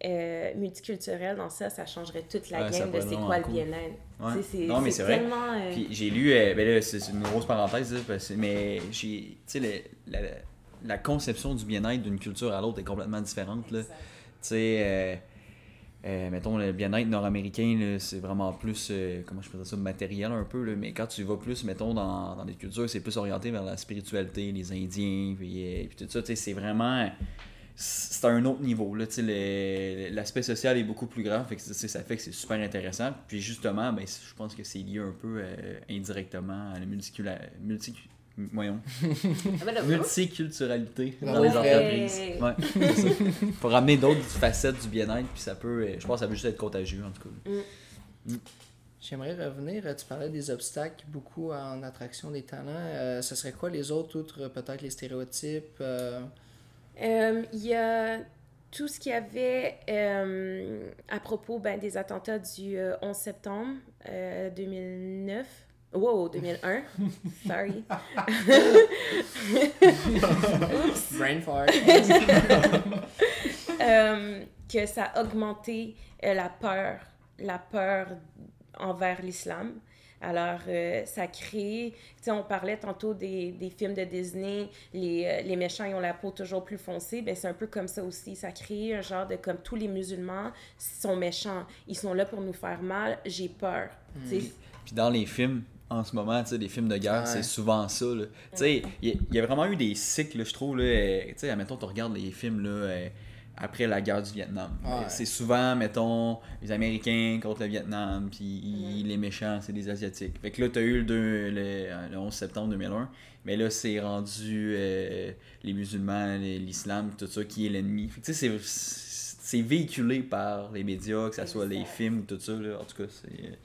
euh, multiculturelles dans ça, ça changerait toute la Ouais, game de c'est quoi le bien-être. Ouais. Tu Non, mais c'est vrai. tellement... euh, Puis j'ai lu, euh, ben là, c'est une grosse parenthèse, là, parce que- mais j'ai, tu sais, la, la conception du bien-être d'une culture à l'autre est complètement différente. Tu sais, euh, euh, mettons, le bien-être nord-américain, là, c'est vraiment plus, euh, comment je ça, matériel un peu, là, mais quand tu vas plus, mettons, dans, dans des cultures, c'est plus orienté vers la spiritualité, les Indiens, puis, euh, puis tout ça, tu sais, c'est vraiment... C'est à un autre niveau, l'aspect social est beaucoup plus grand, fait que, ça fait que c'est super intéressant, puis justement, ben, je pense que c'est lié un peu indirectement à la multicula- multi- voyons, Ah ben multiculturalité Ouais. dans les entreprises. Ouais, ça. Faut ramener d'autres facettes du bien-être, puis ça peut, je pense que ça peut juste être contagieux en tout cas. J'aimerais revenir, euh, tu parlais des obstacles beaucoup en attraction des talents. Euh, ce serait quoi les autres, outre euh, peut-être les stéréotypes euh, Euh, Il y a tout ce qu'il y avait à propos ben, des attentats du euh, 11 septembre euh, 2009. Wow, 2001. [LAUGHS] Sorry. [LAUGHS] Brain fart. [LAUGHS] Euh, que ça a augmenté euh, la peur, la peur envers l'islam. Alors, euh, ça crée, tu sais, on parlait tantôt des, des films de Disney, les, euh, les méchants, ils ont la peau toujours plus foncée, ben c'est un peu comme ça aussi. Ça crée un genre de, comme tous les musulmans sont méchants, ils sont là pour nous faire mal, j'ai peur. Sais, Puis dans les films, en ce moment, tu sais, des films de guerre, Ouais. c'est souvent ça. là. Tu sais, il y, a- il y a vraiment eu des cycles, je trouve. là, euh, Tu sais, admettons, tu regardes les films là, euh, après la guerre du Vietnam. Ouais. Euh, C'est souvent, mettons, les Américains contre le Vietnam, puis les méchants, c'est des Asiatiques. Fait que là, tu as eu le, le, le 11 septembre 2001, mais là, c'est rendu euh, les musulmans, les- l'islam, tout ça, qui est l'ennemi. Tu sais, c'est c'est véhiculé par les médias, que ce soit les films ou tout ça. Là. En tout cas, c'est...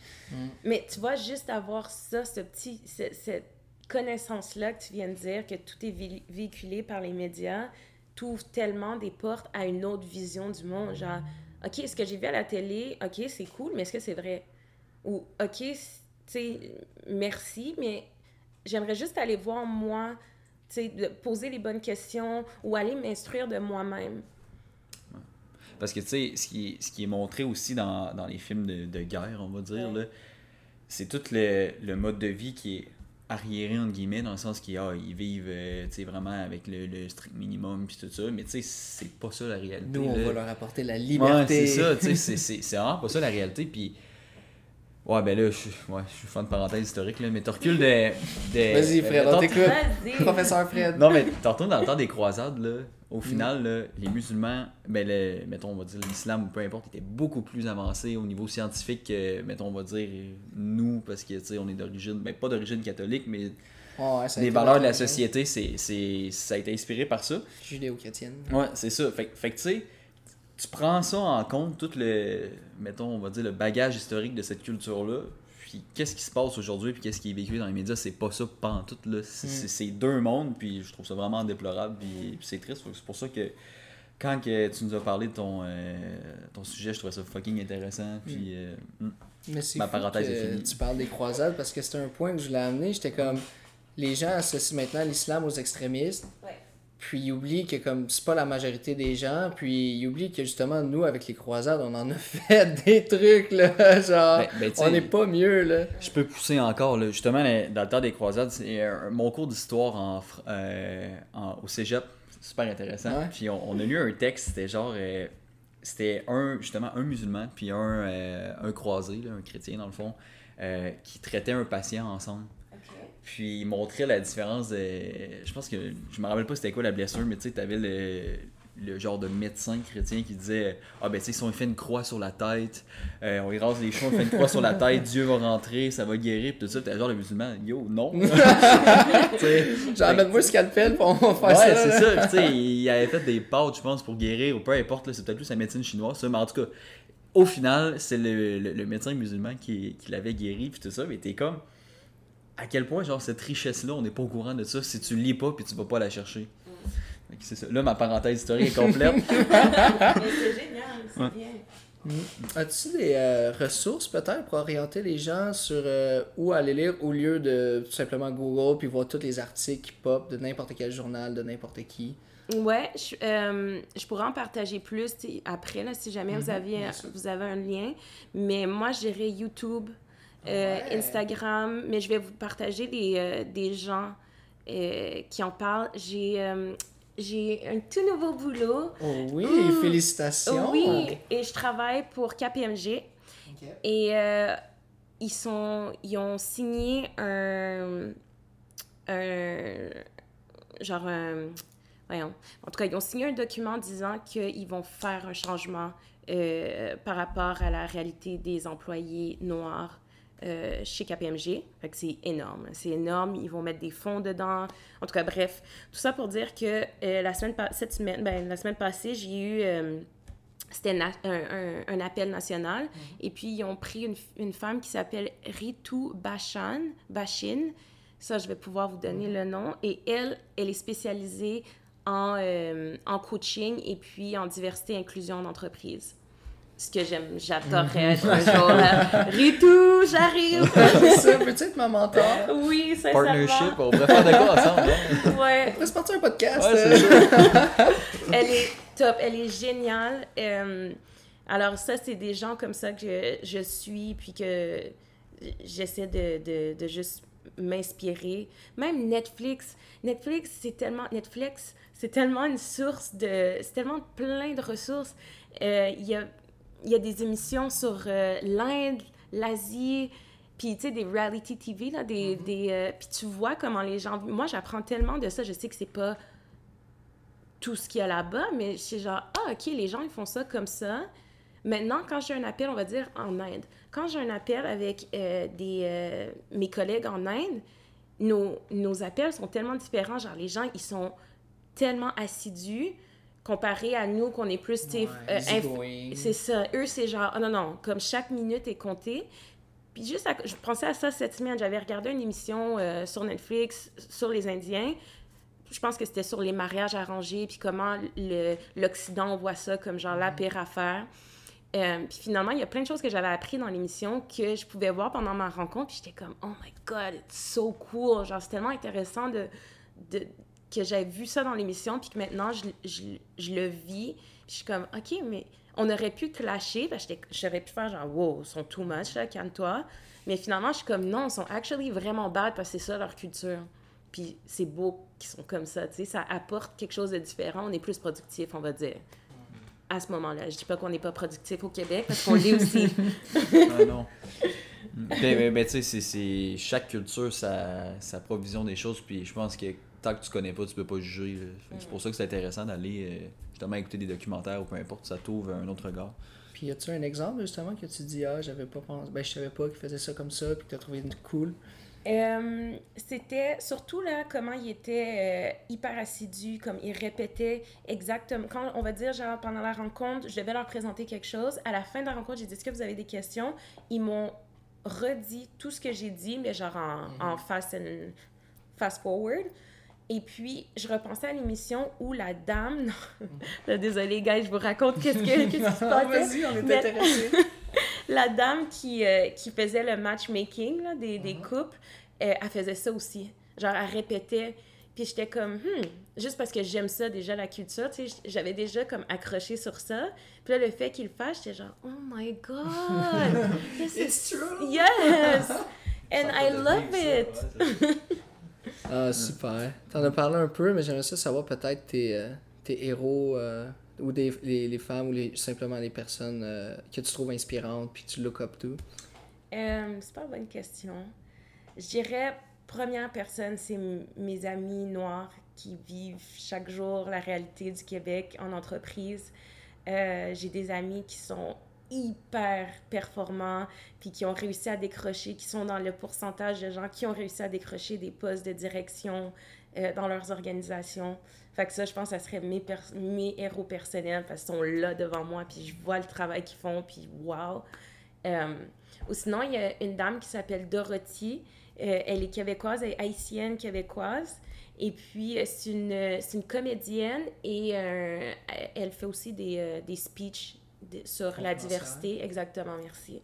Mais tu vois, juste avoir ça, ce petit, ce- cette connaissance-là que tu viens de dire, que tout est vé- véhiculé par les médias, t'ouvre tellement des portes à une autre vision du monde. Genre, OK, ce que j'ai vu à la télé, OK, c'est cool, mais est-ce que c'est vrai? Ou, OK, tu sais, merci, mais j'aimerais juste aller voir moi, tu sais, poser les bonnes questions ou aller m'instruire de moi-même. Parce que, tu sais, ce qui, est- ce qui est montré aussi dans, dans les films de, de guerre, on va dire, Ouais. c'est tout le, le mode de vie qui est arriéré, entre guillemets, dans le sens qu'ils ah, ils vivent euh, tu sais, vraiment avec le, le strict minimum puis tout ça. Mais tu sais, c'est pas ça la réalité. Nous, on là. va leur apporter la Ouais, liberté. c'est ça, tu sais, [LAUGHS] c'est- c'est c'est vraiment pas ça la réalité. Puis, ouais, ben là, je suis ouais, je suis fan de parenthèse historique, là, mais tu recules de. de Vas-y, Fred, on t'écoute. Vas-y! Professeur Fred. non, mais t'en retournes dans le temps des croisades, là. Au final, là, les musulmans, ben, le- mettons, on va dire l'islam ou peu importe, était beaucoup plus avancé au niveau scientifique que, mettons, on va dire nous, parce que, tu sais, on est d'origine, ben, pas d'origine catholique, mais Ouais, ça a les valeurs de la société, c'est, c'est, ça a été inspiré par ça. Judéo-chrétienne. Ouais, c'est ça. Fait, fait que, tu sais, tu prends ça en compte, tout le, mettons, on va dire, le bagage historique de cette culture-là. Puis qu'est-ce qui se passe aujourd'hui, puis qu'est-ce qui est véhiculé dans les médias, c'est pas ça pas en tout. Là. C'est, Mm. c'est- c'est deux mondes, puis je trouve ça vraiment déplorable, puis, puis c'est triste. C'est pour ça que quand que tu nous as parlé de ton, euh, ton sujet, je trouvais ça fucking intéressant. Puis, euh, mm. Mais c'est Ma parenthèse que est finie. tu parles des croisades parce que c'était un point que je voulais amener. J'étais comme, les gens associent maintenant l'islam aux extrémistes. Ouais. Puis ils oublient que comme c'est pas la majorité des gens, puis ils oublient que justement nous avec les croisades, on en a [LAUGHS] fait des trucs là, genre Ben- ben, on n'est pas mieux là. Je peux pousser encore. Là. Justement, dans le temps des croisades, c'est un- mon cours d'histoire en, euh, en- au cégep. C'est super intéressant. Ouais. Puis on, on a lu un texte, c'était genre. euh, c'était un, justement, un musulman, puis un, euh, un croisé, là, un chrétien dans le fond, euh, qui traitait un patient ensemble. Puis il montrait la différence de. Je pense que. Je me rappelle pas c'était quoi la blessure, mais tu sais, t'avais le, le genre de médecin chrétien qui disait Ah ben tu sais, si on fait une croix sur la tête, euh, on rase les cheveux, on fait une croix sur la tête, Dieu va rentrer, ça va guérir, puis tout ça. T'as genre le musulman, yo, non. Genre amène-moi le scalpel, puis on va faire Ouais, ça. c'est là. ça. Tu sais, il avait fait des pâtes, je pense, pour guérir, ou peu importe, c'est peut-être plus la médecine chinoise, ça, mais en tout cas, au final, c'est le, le- le médecin musulman qui, qui l'avait guéri, puis tout ça, mais t'es comme, à quel point, genre, cette richesse-là, on n'est pas au courant de ça si tu lis pas, puis tu vas pas la chercher. Que C'est ça. Là, ma parenthèse historique est complète. [LAUGHS] Mais c'est génial, c'est Ouais. bien. As-tu des euh, ressources peut-être pour orienter les gens sur euh, où aller lire au lieu de tout simplement Google puis voir tous les articles qui pop de n'importe quel journal, de n'importe qui? Ouais, je, euh, je pourrais en partager plus après, là, si jamais vous, Mhm, aviez, vous avez un lien. Mais moi, je dirais YouTube, euh, Ouais. Instagram, mais je vais vous partager des, euh, des gens euh, qui en parlent. J'ai j'ai un tout nouveau boulot. Oh oui, Mm. félicitations! Oui, et je travaille pour KPMG. Et ils, sont, ils ont signé un, un. Genre un. Voyons. En tout cas, ils ont signé un document disant qu'ils vont faire un changement euh, par rapport à la réalité des employés noirs euh, chez KPMG. Fait que c'est énorme. C'est énorme. Ils vont mettre des fonds dedans. En tout cas, bref. Tout ça pour dire que euh, la semaine cette semaine, ben, la semaine passée, j'ai eu... Euh, c'était un, un, un, appel national. Mhm. Et puis, ils ont pris une, une femme qui s'appelle Ritu Bachan, Bachin. Ça, je vais pouvoir vous donner mhm. le nom. Et elle, elle est spécialisée en, en coaching et puis en diversité et inclusion d'entreprise ce que j'aime, j'adorerais être [LAUGHS] un jour là. Ritou, j'arrive! [LAUGHS] ça, peux-tu être ma mentor? Oui, c'est Partnership, on pourrait faire de quoi ensemble? Hein? [LAUGHS] Ouais. On pourrait se partir un podcast. elle est top, elle est géniale. Euh, alors ça, c'est des gens comme ça que je, suis, puis que j'essaie de, de, de juste m'inspirer. Même Netflix. Netflix, c'est tellement... Netflix, c'est tellement une source de... C'est tellement plein de ressources. Euh, il y a il y a des émissions sur euh, l'Inde, l'Asie, puis tu sais, des reality TV, là, des... Mm-hmm. des euh, puis tu vois comment les gens... Moi, j'apprends tellement de ça, je sais que c'est pas tout ce qu'il y a là-bas, mais c'est genre, ah, OK, les gens, ils font ça comme ça. Maintenant, quand j'ai un appel, on va dire en Inde, quand j'ai un appel avec euh, des, mes collègues en Inde, nos, nos appels sont tellement différents. Genre, les gens, ils sont tellement assidus comparé à nous qu'on est plus, tu euh, c'est ça. Eux, c'est genre, oh non, non, comme chaque minute est comptée. Puis juste, je pensais à ça cette semaine, j'avais regardé une émission euh, sur Netflix sur les Indiens. Je pense que c'était sur les mariages arrangés, puis comment l'Occident voit ça comme genre la pire affaire. Euh, puis finalement, il y a plein de choses que j'avais appris dans l'émission que je pouvais voir pendant ma rencontre. Puis j'étais comme, oh my God, it's so cool. Genre, c'est tellement intéressant de, de, que j'avais vu ça dans l'émission, puis que maintenant, je, je, le vis. je suis comme, OK, mais on aurait pu clasher, parce que j'aurais pu faire genre, wow, ils sont too much, là, calme-toi. Mais finalement, je suis comme, non, ils sont actually vraiment bad parce que c'est ça leur culture. Puis c'est beau qu'ils sont comme ça, tu sais, ça apporte quelque chose de différent. On est plus productif, on va dire. À ce moment-là. Je dis pas qu'on n'est pas productif au Québec, parce qu'on l'est aussi. [LAUGHS] ah non. Ben, ben, tu sais, chaque culture, sa, sa provision des choses, puis je pense que tant que tu connais pas, tu peux pas juger. C'est pour ça que c'est intéressant d'aller euh, justement écouter des documentaires ou peu importe, ça t'ouvre un autre regard. Puis y a-tu un exemple justement que tu dis ah j'avais pas pensé, ben je savais pas qu'il faisait ça comme ça puis que t'as trouvé cool? Euh, c'était surtout là comment il était euh, hyper assidu, comme il répétait exactement. Quand on va dire, genre, pendant la rencontre, je devais leur présenter quelque chose. À la fin de la rencontre, j'ai dit Est-ce que vous avez des questions? Ils m'ont redit tout ce que j'ai dit, mais genre en, mm-hmm. en fast, and, fast forward. Et puis, je repensais à l'émission où la dame... [LAUGHS] Désolée, gars, je vous raconte qu'est-ce, que, qu'est-ce qui se [LAUGHS] passait. On est intéressés. [LAUGHS] la dame qui, euh, qui faisait le matchmaking là, des, des uh-huh. couples, euh, elle faisait ça aussi. Genre, elle répétait. Puis j'étais comme, hmm, juste parce que j'aime ça déjà, la culture, tu sais, j'avais déjà comme accroché sur ça. Puis là, le fait qu'il le fasse, j'étais genre, oh my God! It's true! Yes! And I love it! Ah, super. T'en as parlé un peu, mais j'aimerais ça savoir peut-être tes, euh, tes héros euh, ou des, les, les, femmes ou simplement les personnes euh, que tu trouves inspirantes puis tu look up to. c'est pas une bonne question. Je dirais, première personne, c'est mes amis noirs qui vivent chaque jour la réalité du Québec en entreprise. J'ai des amis qui sont hyper performants, puis qui ont réussi à décrocher, qui sont dans le pourcentage de gens qui ont réussi à décrocher des postes de direction euh, dans leurs organisations. Fait que ça, je pense que ça serait mes, mes héros personnels parce qu'ils sont là devant moi, puis je vois le travail qu'ils font, puis wow! Euh, ou sinon, il y a une dame qui s'appelle Dorothy. Euh, elle est québécoise, elle est haïtienne québécoise. Et puis, c'est une, une comédienne et elle fait aussi des, des speeches sur la diversité. Exactement, merci.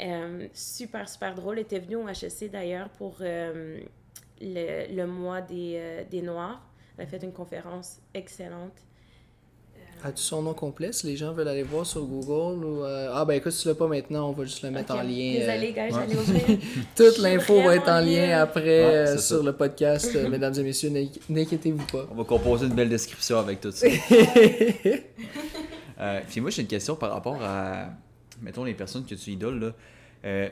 Euh, super, super drôle. Elle était venue au HEC d'ailleurs pour euh, le, le, mois des, euh, des, Noirs. Elle a fait une conférence excellente. As-tu son nom complet si les gens veulent aller voir sur Google ou Ah, ben écoute, si tu l'as pas maintenant, on va juste le mettre en lien. Désolé, gars, j'allais ouvrir. [LAUGHS] Toute l'info va être en lien après sur le podcast. mesdames et messieurs, n'inquiétez-vous pas. On va composer une belle description avec tout ça. [LAUGHS] Euh, puis moi, j'ai une question par rapport à, mettons, les personnes que tu idoles, là. Euh,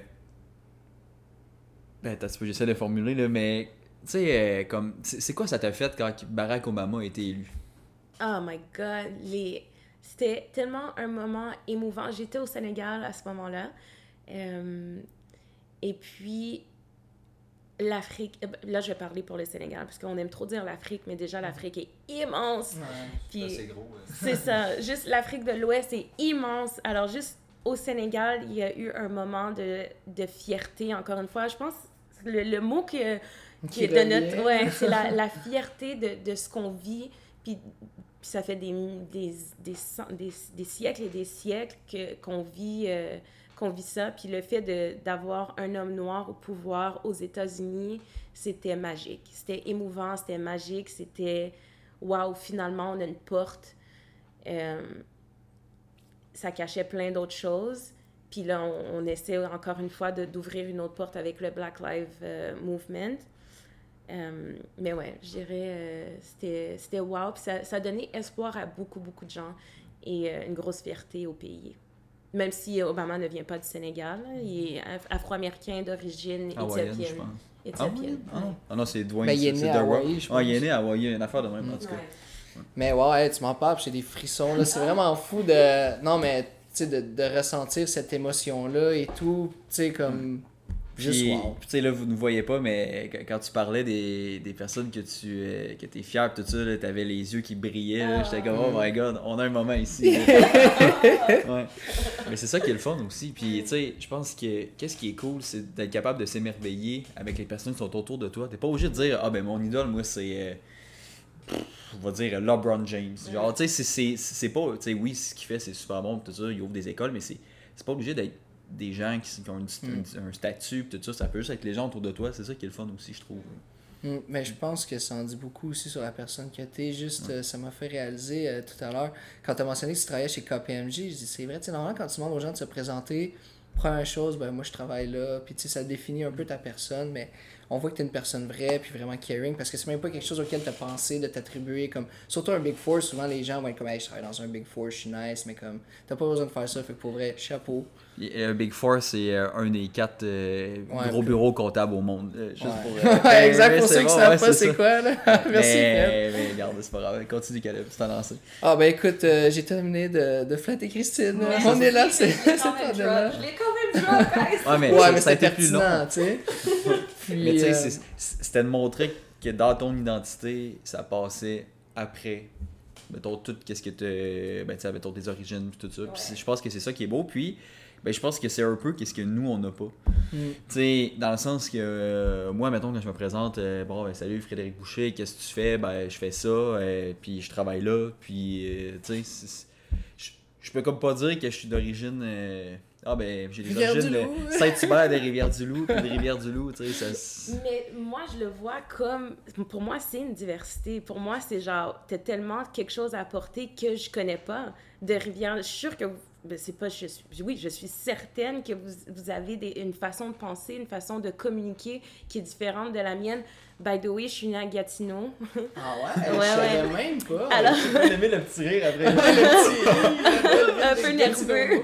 ben, j'essaie de formuler, là, mais, tu sais, euh, comme, c'est quoi ça t'a fait quand Barack Obama a été élu? Oh my God, les... C'était tellement un moment émouvant. J'étais au Sénégal à ce moment-là. Et puis, l'Afrique, euh, là je vais parler pour le Sénégal, parce qu'on aime trop dire l'Afrique, mais déjà l'Afrique est immense. Puis, c'est gros. ouais. c'est ça, [LAUGHS] juste l'Afrique de l'Ouest est immense. Alors juste au Sénégal, il y a eu un moment de, de fierté, encore une fois. Je pense le, le mot que, qui Qui est de notre... Ouais, c'est la, [LAUGHS] la fierté de, de ce qu'on vit. Puis, puis ça fait des, des, des, des, des siècles et des siècles que, qu'on vit... euh, qu'on vit ça, puis le fait d'avoir un homme noir au pouvoir aux États-Unis, c'était magique. C'était émouvant, c'était magique, c'était waouh, finalement on a une porte. Euh, ça cachait plein d'autres choses. Puis là, on, on essaie encore une fois d'ouvrir une autre porte avec le Black Lives euh, Movement. Euh, mais ouais, je dirais, c'était, wow. Puis ça, ça donnait espoir à beaucoup, beaucoup de gens et une grosse fierté au pays. Même si Obama ne vient pas du Sénégal, il est af- afro-américain d'origine Hawaïenne, je éthiopienne. pense. Ah, oui? Éthiopienne. Ah non, ah non c'est Dwayne. Ben, il est c'est- né c'est à Ah, il est né à Hawaï, il y a une affaire de même, en tout cas. Ouais. Mais ouais, ouais, tu m'en parles, j'ai des frissons, là. C'est vraiment fou de. Non, mais, tu sais, de, de ressentir cette émotion-là et tout. Tu sais, comme. Juste Puis, wow. tu sais, là, vous ne voyez pas, mais quand- tu parlais des, des personnes que tu euh, que es fier, tout ça, là, t'avais les yeux qui brillaient, là, j'étais comme, oh my god, on a un moment ici. [LAUGHS] ouais. Mais c'est ça qui est le fun aussi. Puis, tu sais, je pense que qu'est-ce qui est cool, c'est d'être capable de s'émerveiller avec les personnes qui sont autour de toi. T'es pas obligé de dire, ah ben mon idole, moi, c'est. euh, on va dire LeBron James. Genre, tu sais, c'est- pas. Tu sais, oui, ce qu'il fait, c'est super bon, tout ça, il ouvre des écoles, mais c'est c'est pas obligé d'être des gens qui, qui ont une- une- un statut, tout ça. Ça peut juste être les gens autour de toi. C'est ça qui est le fun aussi, je trouve. Mm, Mais je pense que ça en dit beaucoup aussi sur la personne que t'es. Juste, euh, ça m'a fait réaliser euh, tout à l'heure, quand t'as mentionné que tu travaillais chez KPMG, je dis c'est vrai, tu normalement, quand tu demandes aux gens de se présenter, première chose, ben moi je travaille là, puis tu sais, ça définit un peu ta personne, mais on voit que t'es une personne vraie, puis vraiment caring, parce que c'est même pas quelque chose auquel t'as pensé de t'attribuer, comme, surtout un Big Four, souvent les gens vont être comme, hey, je travaille dans un Big Four, je suis nice, mais comme, t'as pas besoin de faire ça, fait que pour vrai, chapeau. Et, euh, Big Four, c'est euh, un des quatre euh, Ouais, gros bureaux comptables au monde. Euh, juste Ouais. pour, [LAUGHS] euh, Ouais, exact, pour c'est ceux qui bon, savent ouais, pas c'est quoi, là. [LAUGHS] Merci, mais, mais regarde, c'est pas grave. Continue, Caleb, c'est un lancé. Ah ben écoute, euh, j'ai terminé de, de flatter Christine. Ouais, on est là, c'est là. drop. Je l'ai quand même drop, guys. Ouais, mais, Ouais, ça, mais ça a c'était été plus long. tu sais. [LAUGHS] Mais tu sais, euh, c'était de montrer que dans ton identité, ça passait après. Mettons, tout, qu'est-ce que tu ben, tu sais, mettons tes origines, puis tout ça. Puis Ouais. je pense que c'est ça qui est beau. Puis, ben, je pense que c'est un peu qu'est-ce que nous, on n'a pas. Mm. Tu sais, dans le sens que euh, moi, mettons, quand je me présente, euh, bon, ben, salut Frédéric Boucher, qu'est-ce que tu fais? Ben, je fais ça, euh, puis je travaille là, puis, tu sais, je peux comme pas dire que je suis d'origine. Ah, ben, j'ai des origines Rivière-du-Loup. de Saint-Hubert, des Rivières-du-Loup, puis des [LAUGHS] Rivières-du-Loup, tu sais, ça. Mais moi, je le vois comme. Pour moi, c'est une diversité. Pour moi, c'est genre, t'as tellement quelque chose à apporter que je connais pas de Rivière. Je suis sûre que. vous- Ben, c'est pas. Je suis, oui, je suis certaine que vous, vous avez des- une façon de penser, une façon de communiquer qui est différente de la mienne. By the way, je suis née à Gatineau. Ah ouais, [LAUGHS] Ouais, je savais ouais. même pas. Alors, J'ai aimé le petit rire après. [LAUGHS] [LAUGHS] un peu nerveux.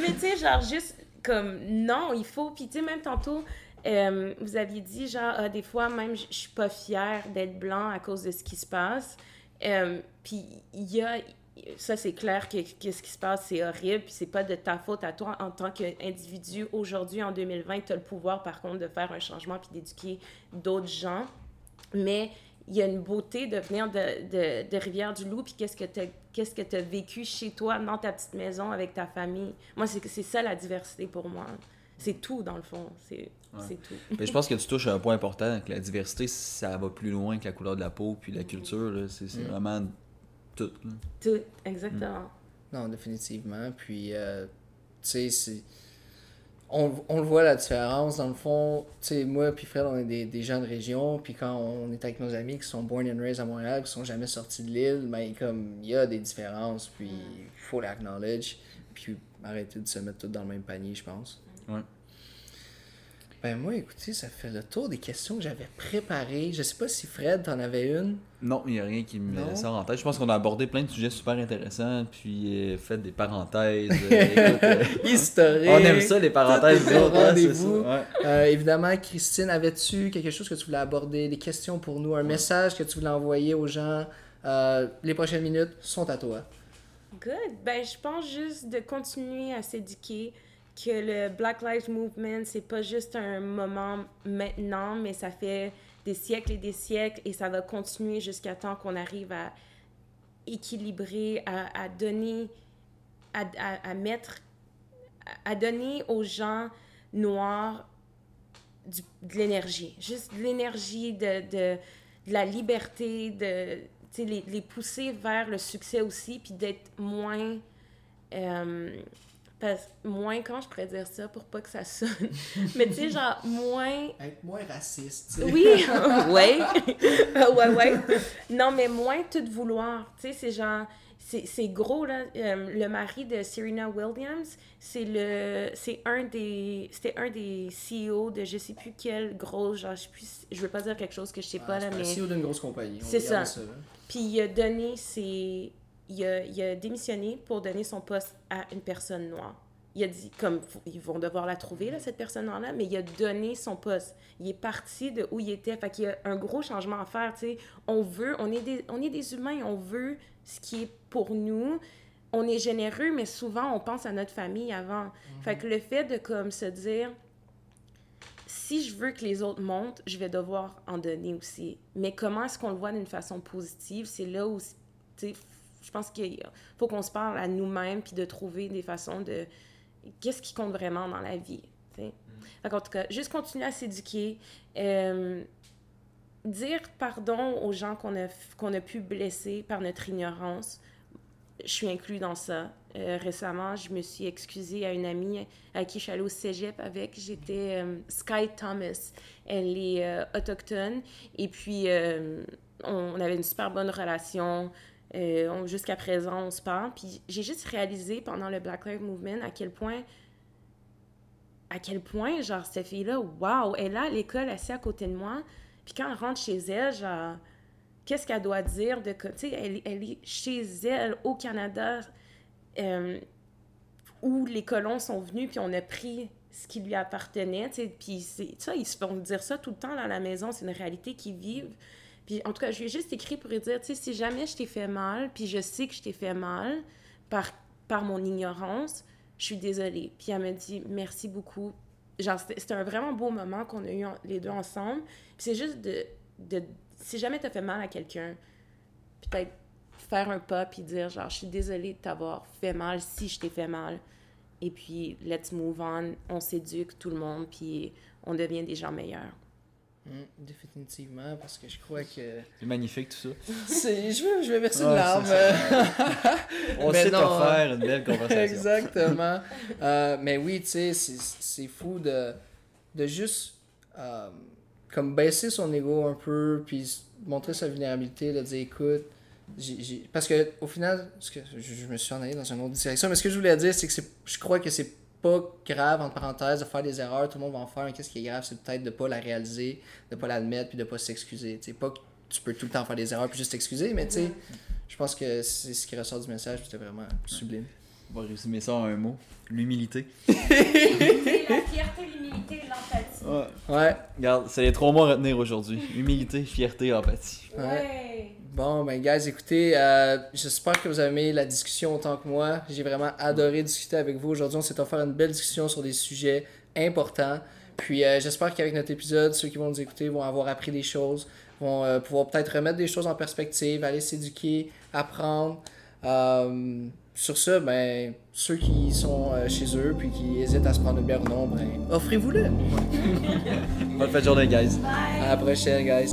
Mais tu sais, genre, juste comme, non, il faut. Puis tu sais, même tantôt, euh, vous aviez dit, genre, ah, des fois, même, je je suis pas fière d'être blanc à cause de ce qui se passe. Euh, puis il y a. Ça, c'est clair que, que ce qui se passe, c'est horrible, puis c'est pas de ta faute à toi en tant qu'individu. Aujourd'hui, en 2020, tu as le pouvoir, par contre, de faire un changement puis d'éduquer d'autres gens. Mais il y a une beauté de venir de, de, de Rivière-du-Loup, puis qu'est-ce que tu qu'est-ce que as vécu chez toi, dans ta petite maison, avec ta famille. Moi, c'est c'est ça la diversité pour moi. C'est tout, dans le fond. C'est c'est tout. Mais je pense que tu touches à un point important, que la diversité, ça va plus loin que la couleur de la peau, puis la culture, là, c'est c'est Mm. vraiment tout. là. Tout, exactement. Non, définitivement. Puis, euh, tu sais, c'est. On, on le voit la différence. Dans le fond, tu sais, moi puis Fred, on est des, des gens de région. Puis quand on est avec nos amis qui sont born and raised à Montréal, qui sont jamais sortis de l'île, ben, comme, il y a des différences. Puis, il faut l'acknowledge. Puis, arrêter de se mettre tout dans le même panier, je pense. Ouais. Ben, moi, écoutez, ça fait le tour des questions que j'avais préparées. Je sais pas si Fred, t'en avais une. Non, il n'y a rien qui me Non? sort en tête. Je pense qu'on a abordé plein de sujets super intéressants, puis euh, fait des parenthèses. [LAUGHS] euh, euh, [LAUGHS] Historique. on aime ça, les parenthèses. Hein, rendez-vous. ça, ouais. Euh, évidemment, Christine, avais-tu quelque chose que tu voulais aborder, des questions pour nous, un message que tu voulais envoyer aux gens? Euh, les prochaines minutes sont à toi. Good. Ben, je pense juste de continuer à s'éduquer, que le Black Lives Movement, c'est pas juste un moment maintenant, mais ça fait des siècles et des siècles et ça va continuer jusqu'à temps qu'on arrive à équilibrer, à, donner, à, à, mettre, à donner aux gens noirs du, de l'énergie. Juste de l'énergie, de, de, de, la liberté, de les, les pousser vers le succès aussi, puis d'être moins. Euh, parce, moins, comment je pourrais dire ça pour pas que ça sonne? [LAUGHS] Mais tu sais, genre, moins. Être moins raciste, tu sais. Oui, [LAUGHS] ouais. [LAUGHS] ouais, ouais. Non, mais moins tout vouloir. Tu sais, c'est genre. C'est gros, là. Euh, le mari de Serena Williams, c'est le. C'est un des. C'était un des CEO de je sais plus quelle grosse. Genre, je, sais je veux pas dire quelque chose que je sais pas, là, mais. un CEO d'une grosse compagnie. C'est ça. ça Puis il a donné ses il a, il a, démissionné pour donner son poste à une personne noire. Il a dit, comme ils vont devoir la trouver, là, cette personne-là, mais il a donné son poste. Il est parti de où il était. Fait qu'il y a un gros changement à faire, tu sais. On veut, on est, des, on est des humains, on veut ce qui est pour nous. On est généreux, mais souvent, on pense à notre famille avant. Mm-hmm. Fait que le fait de, comme, se dire, si je veux que les autres montent, je vais devoir en donner aussi. Mais comment est-ce qu'on le voit d'une façon positive? C'est là où, tu sais, je pense qu'il faut qu'on se parle à nous-mêmes puis de trouver des façons de qu'est-ce qui compte vraiment dans la vie. Mm. En tout cas, juste continuer à s'éduquer. Euh, dire pardon aux gens qu'on a, qu'on a pu blesser par notre ignorance. Je suis inclus dans ça. Euh, récemment, je me suis excusée à une amie à qui je suis allée au cégep avec. J'étais euh, Sky Thomas. Elle est autochtone. Et puis, on avait une super bonne relation. Euh, Jusqu'à présent, on se parle. Puis j'ai juste réalisé pendant le Black Lives Movement à quel point, à quel point, genre, cette fille-là, waouh, elle est à l'école, assise à côté de moi. Puis quand elle rentre chez elle, genre, qu'est-ce qu'elle doit dire de... Tu sais, elle, elle, est chez elle, au Canada, euh, où les colons sont venus, puis on a pris ce qui lui appartenait. Puis ça, ils se font dire ça tout le temps dans la maison, c'est une réalité qu'ils vivent. Puis en tout cas, je lui ai juste écrit pour lui dire, tu sais, si jamais je t'ai fait mal, puis je sais que je t'ai fait mal par, par mon ignorance, je suis désolée. Puis elle m'a dit, merci beaucoup. Genre, c'était un vraiment beau moment qu'on a eu les deux ensemble. Puis c'est juste de, de, si jamais t'as fait mal à quelqu'un, peut-être faire un pas puis dire, genre, je suis désolée de t'avoir fait mal si je t'ai fait mal. Et puis, let's move on, on s'éduque tout le monde, puis on devient des gens meilleurs. Mm, définitivement, parce que je crois que. C'est magnifique tout ça. je, veux, je vais verser une larme. [LAUGHS] On sait faire une belle conversation. Exactement. euh, mais oui, tu sais, c'est fou de, de juste euh, comme baisser son ego un peu, puis montrer sa vulnérabilité, de dire écoute, j parce que au final, que je, je, me suis en allé dans une autre direction, mais ce que je voulais dire, c'est que je crois que c'est pas grave, entre parenthèses, de faire des erreurs, tout le monde va en faire, mais qu'est-ce qui est grave, c'est peut-être de pas la réaliser, de pas l'admettre, puis de pas s'excuser. Tu sais, pas que tu peux tout le temps faire des erreurs puis juste t'excuser, mais tu sais, je pense que c'est ce qui ressort du message, c'était vraiment sublime. On va résumer ça en un mot l'humilité. [LAUGHS] la fierté, l'humilité l'empathie. Ouais. ouais. Regarde, c'est les trois mots à retenir aujourd'hui humilité, fierté, empathie. Ouais. Bon, ben, guys, écoutez, euh, j'espère que vous avez aimé la discussion autant que moi. J'ai vraiment adoré discuter avec vous aujourd'hui. On s'est offert une belle discussion sur des sujets importants. Puis, euh, j'espère qu'avec notre épisode, ceux qui vont nous écouter vont avoir appris des choses, vont euh, pouvoir peut-être remettre des choses en perspective, aller s'éduquer, apprendre. Sur ce, ben, ceux qui sont chez eux puis qui hésitent à se prendre une bière ou non, ben, offrez-vous-le. Bonne fin de journée, guys. À la prochaine, guys.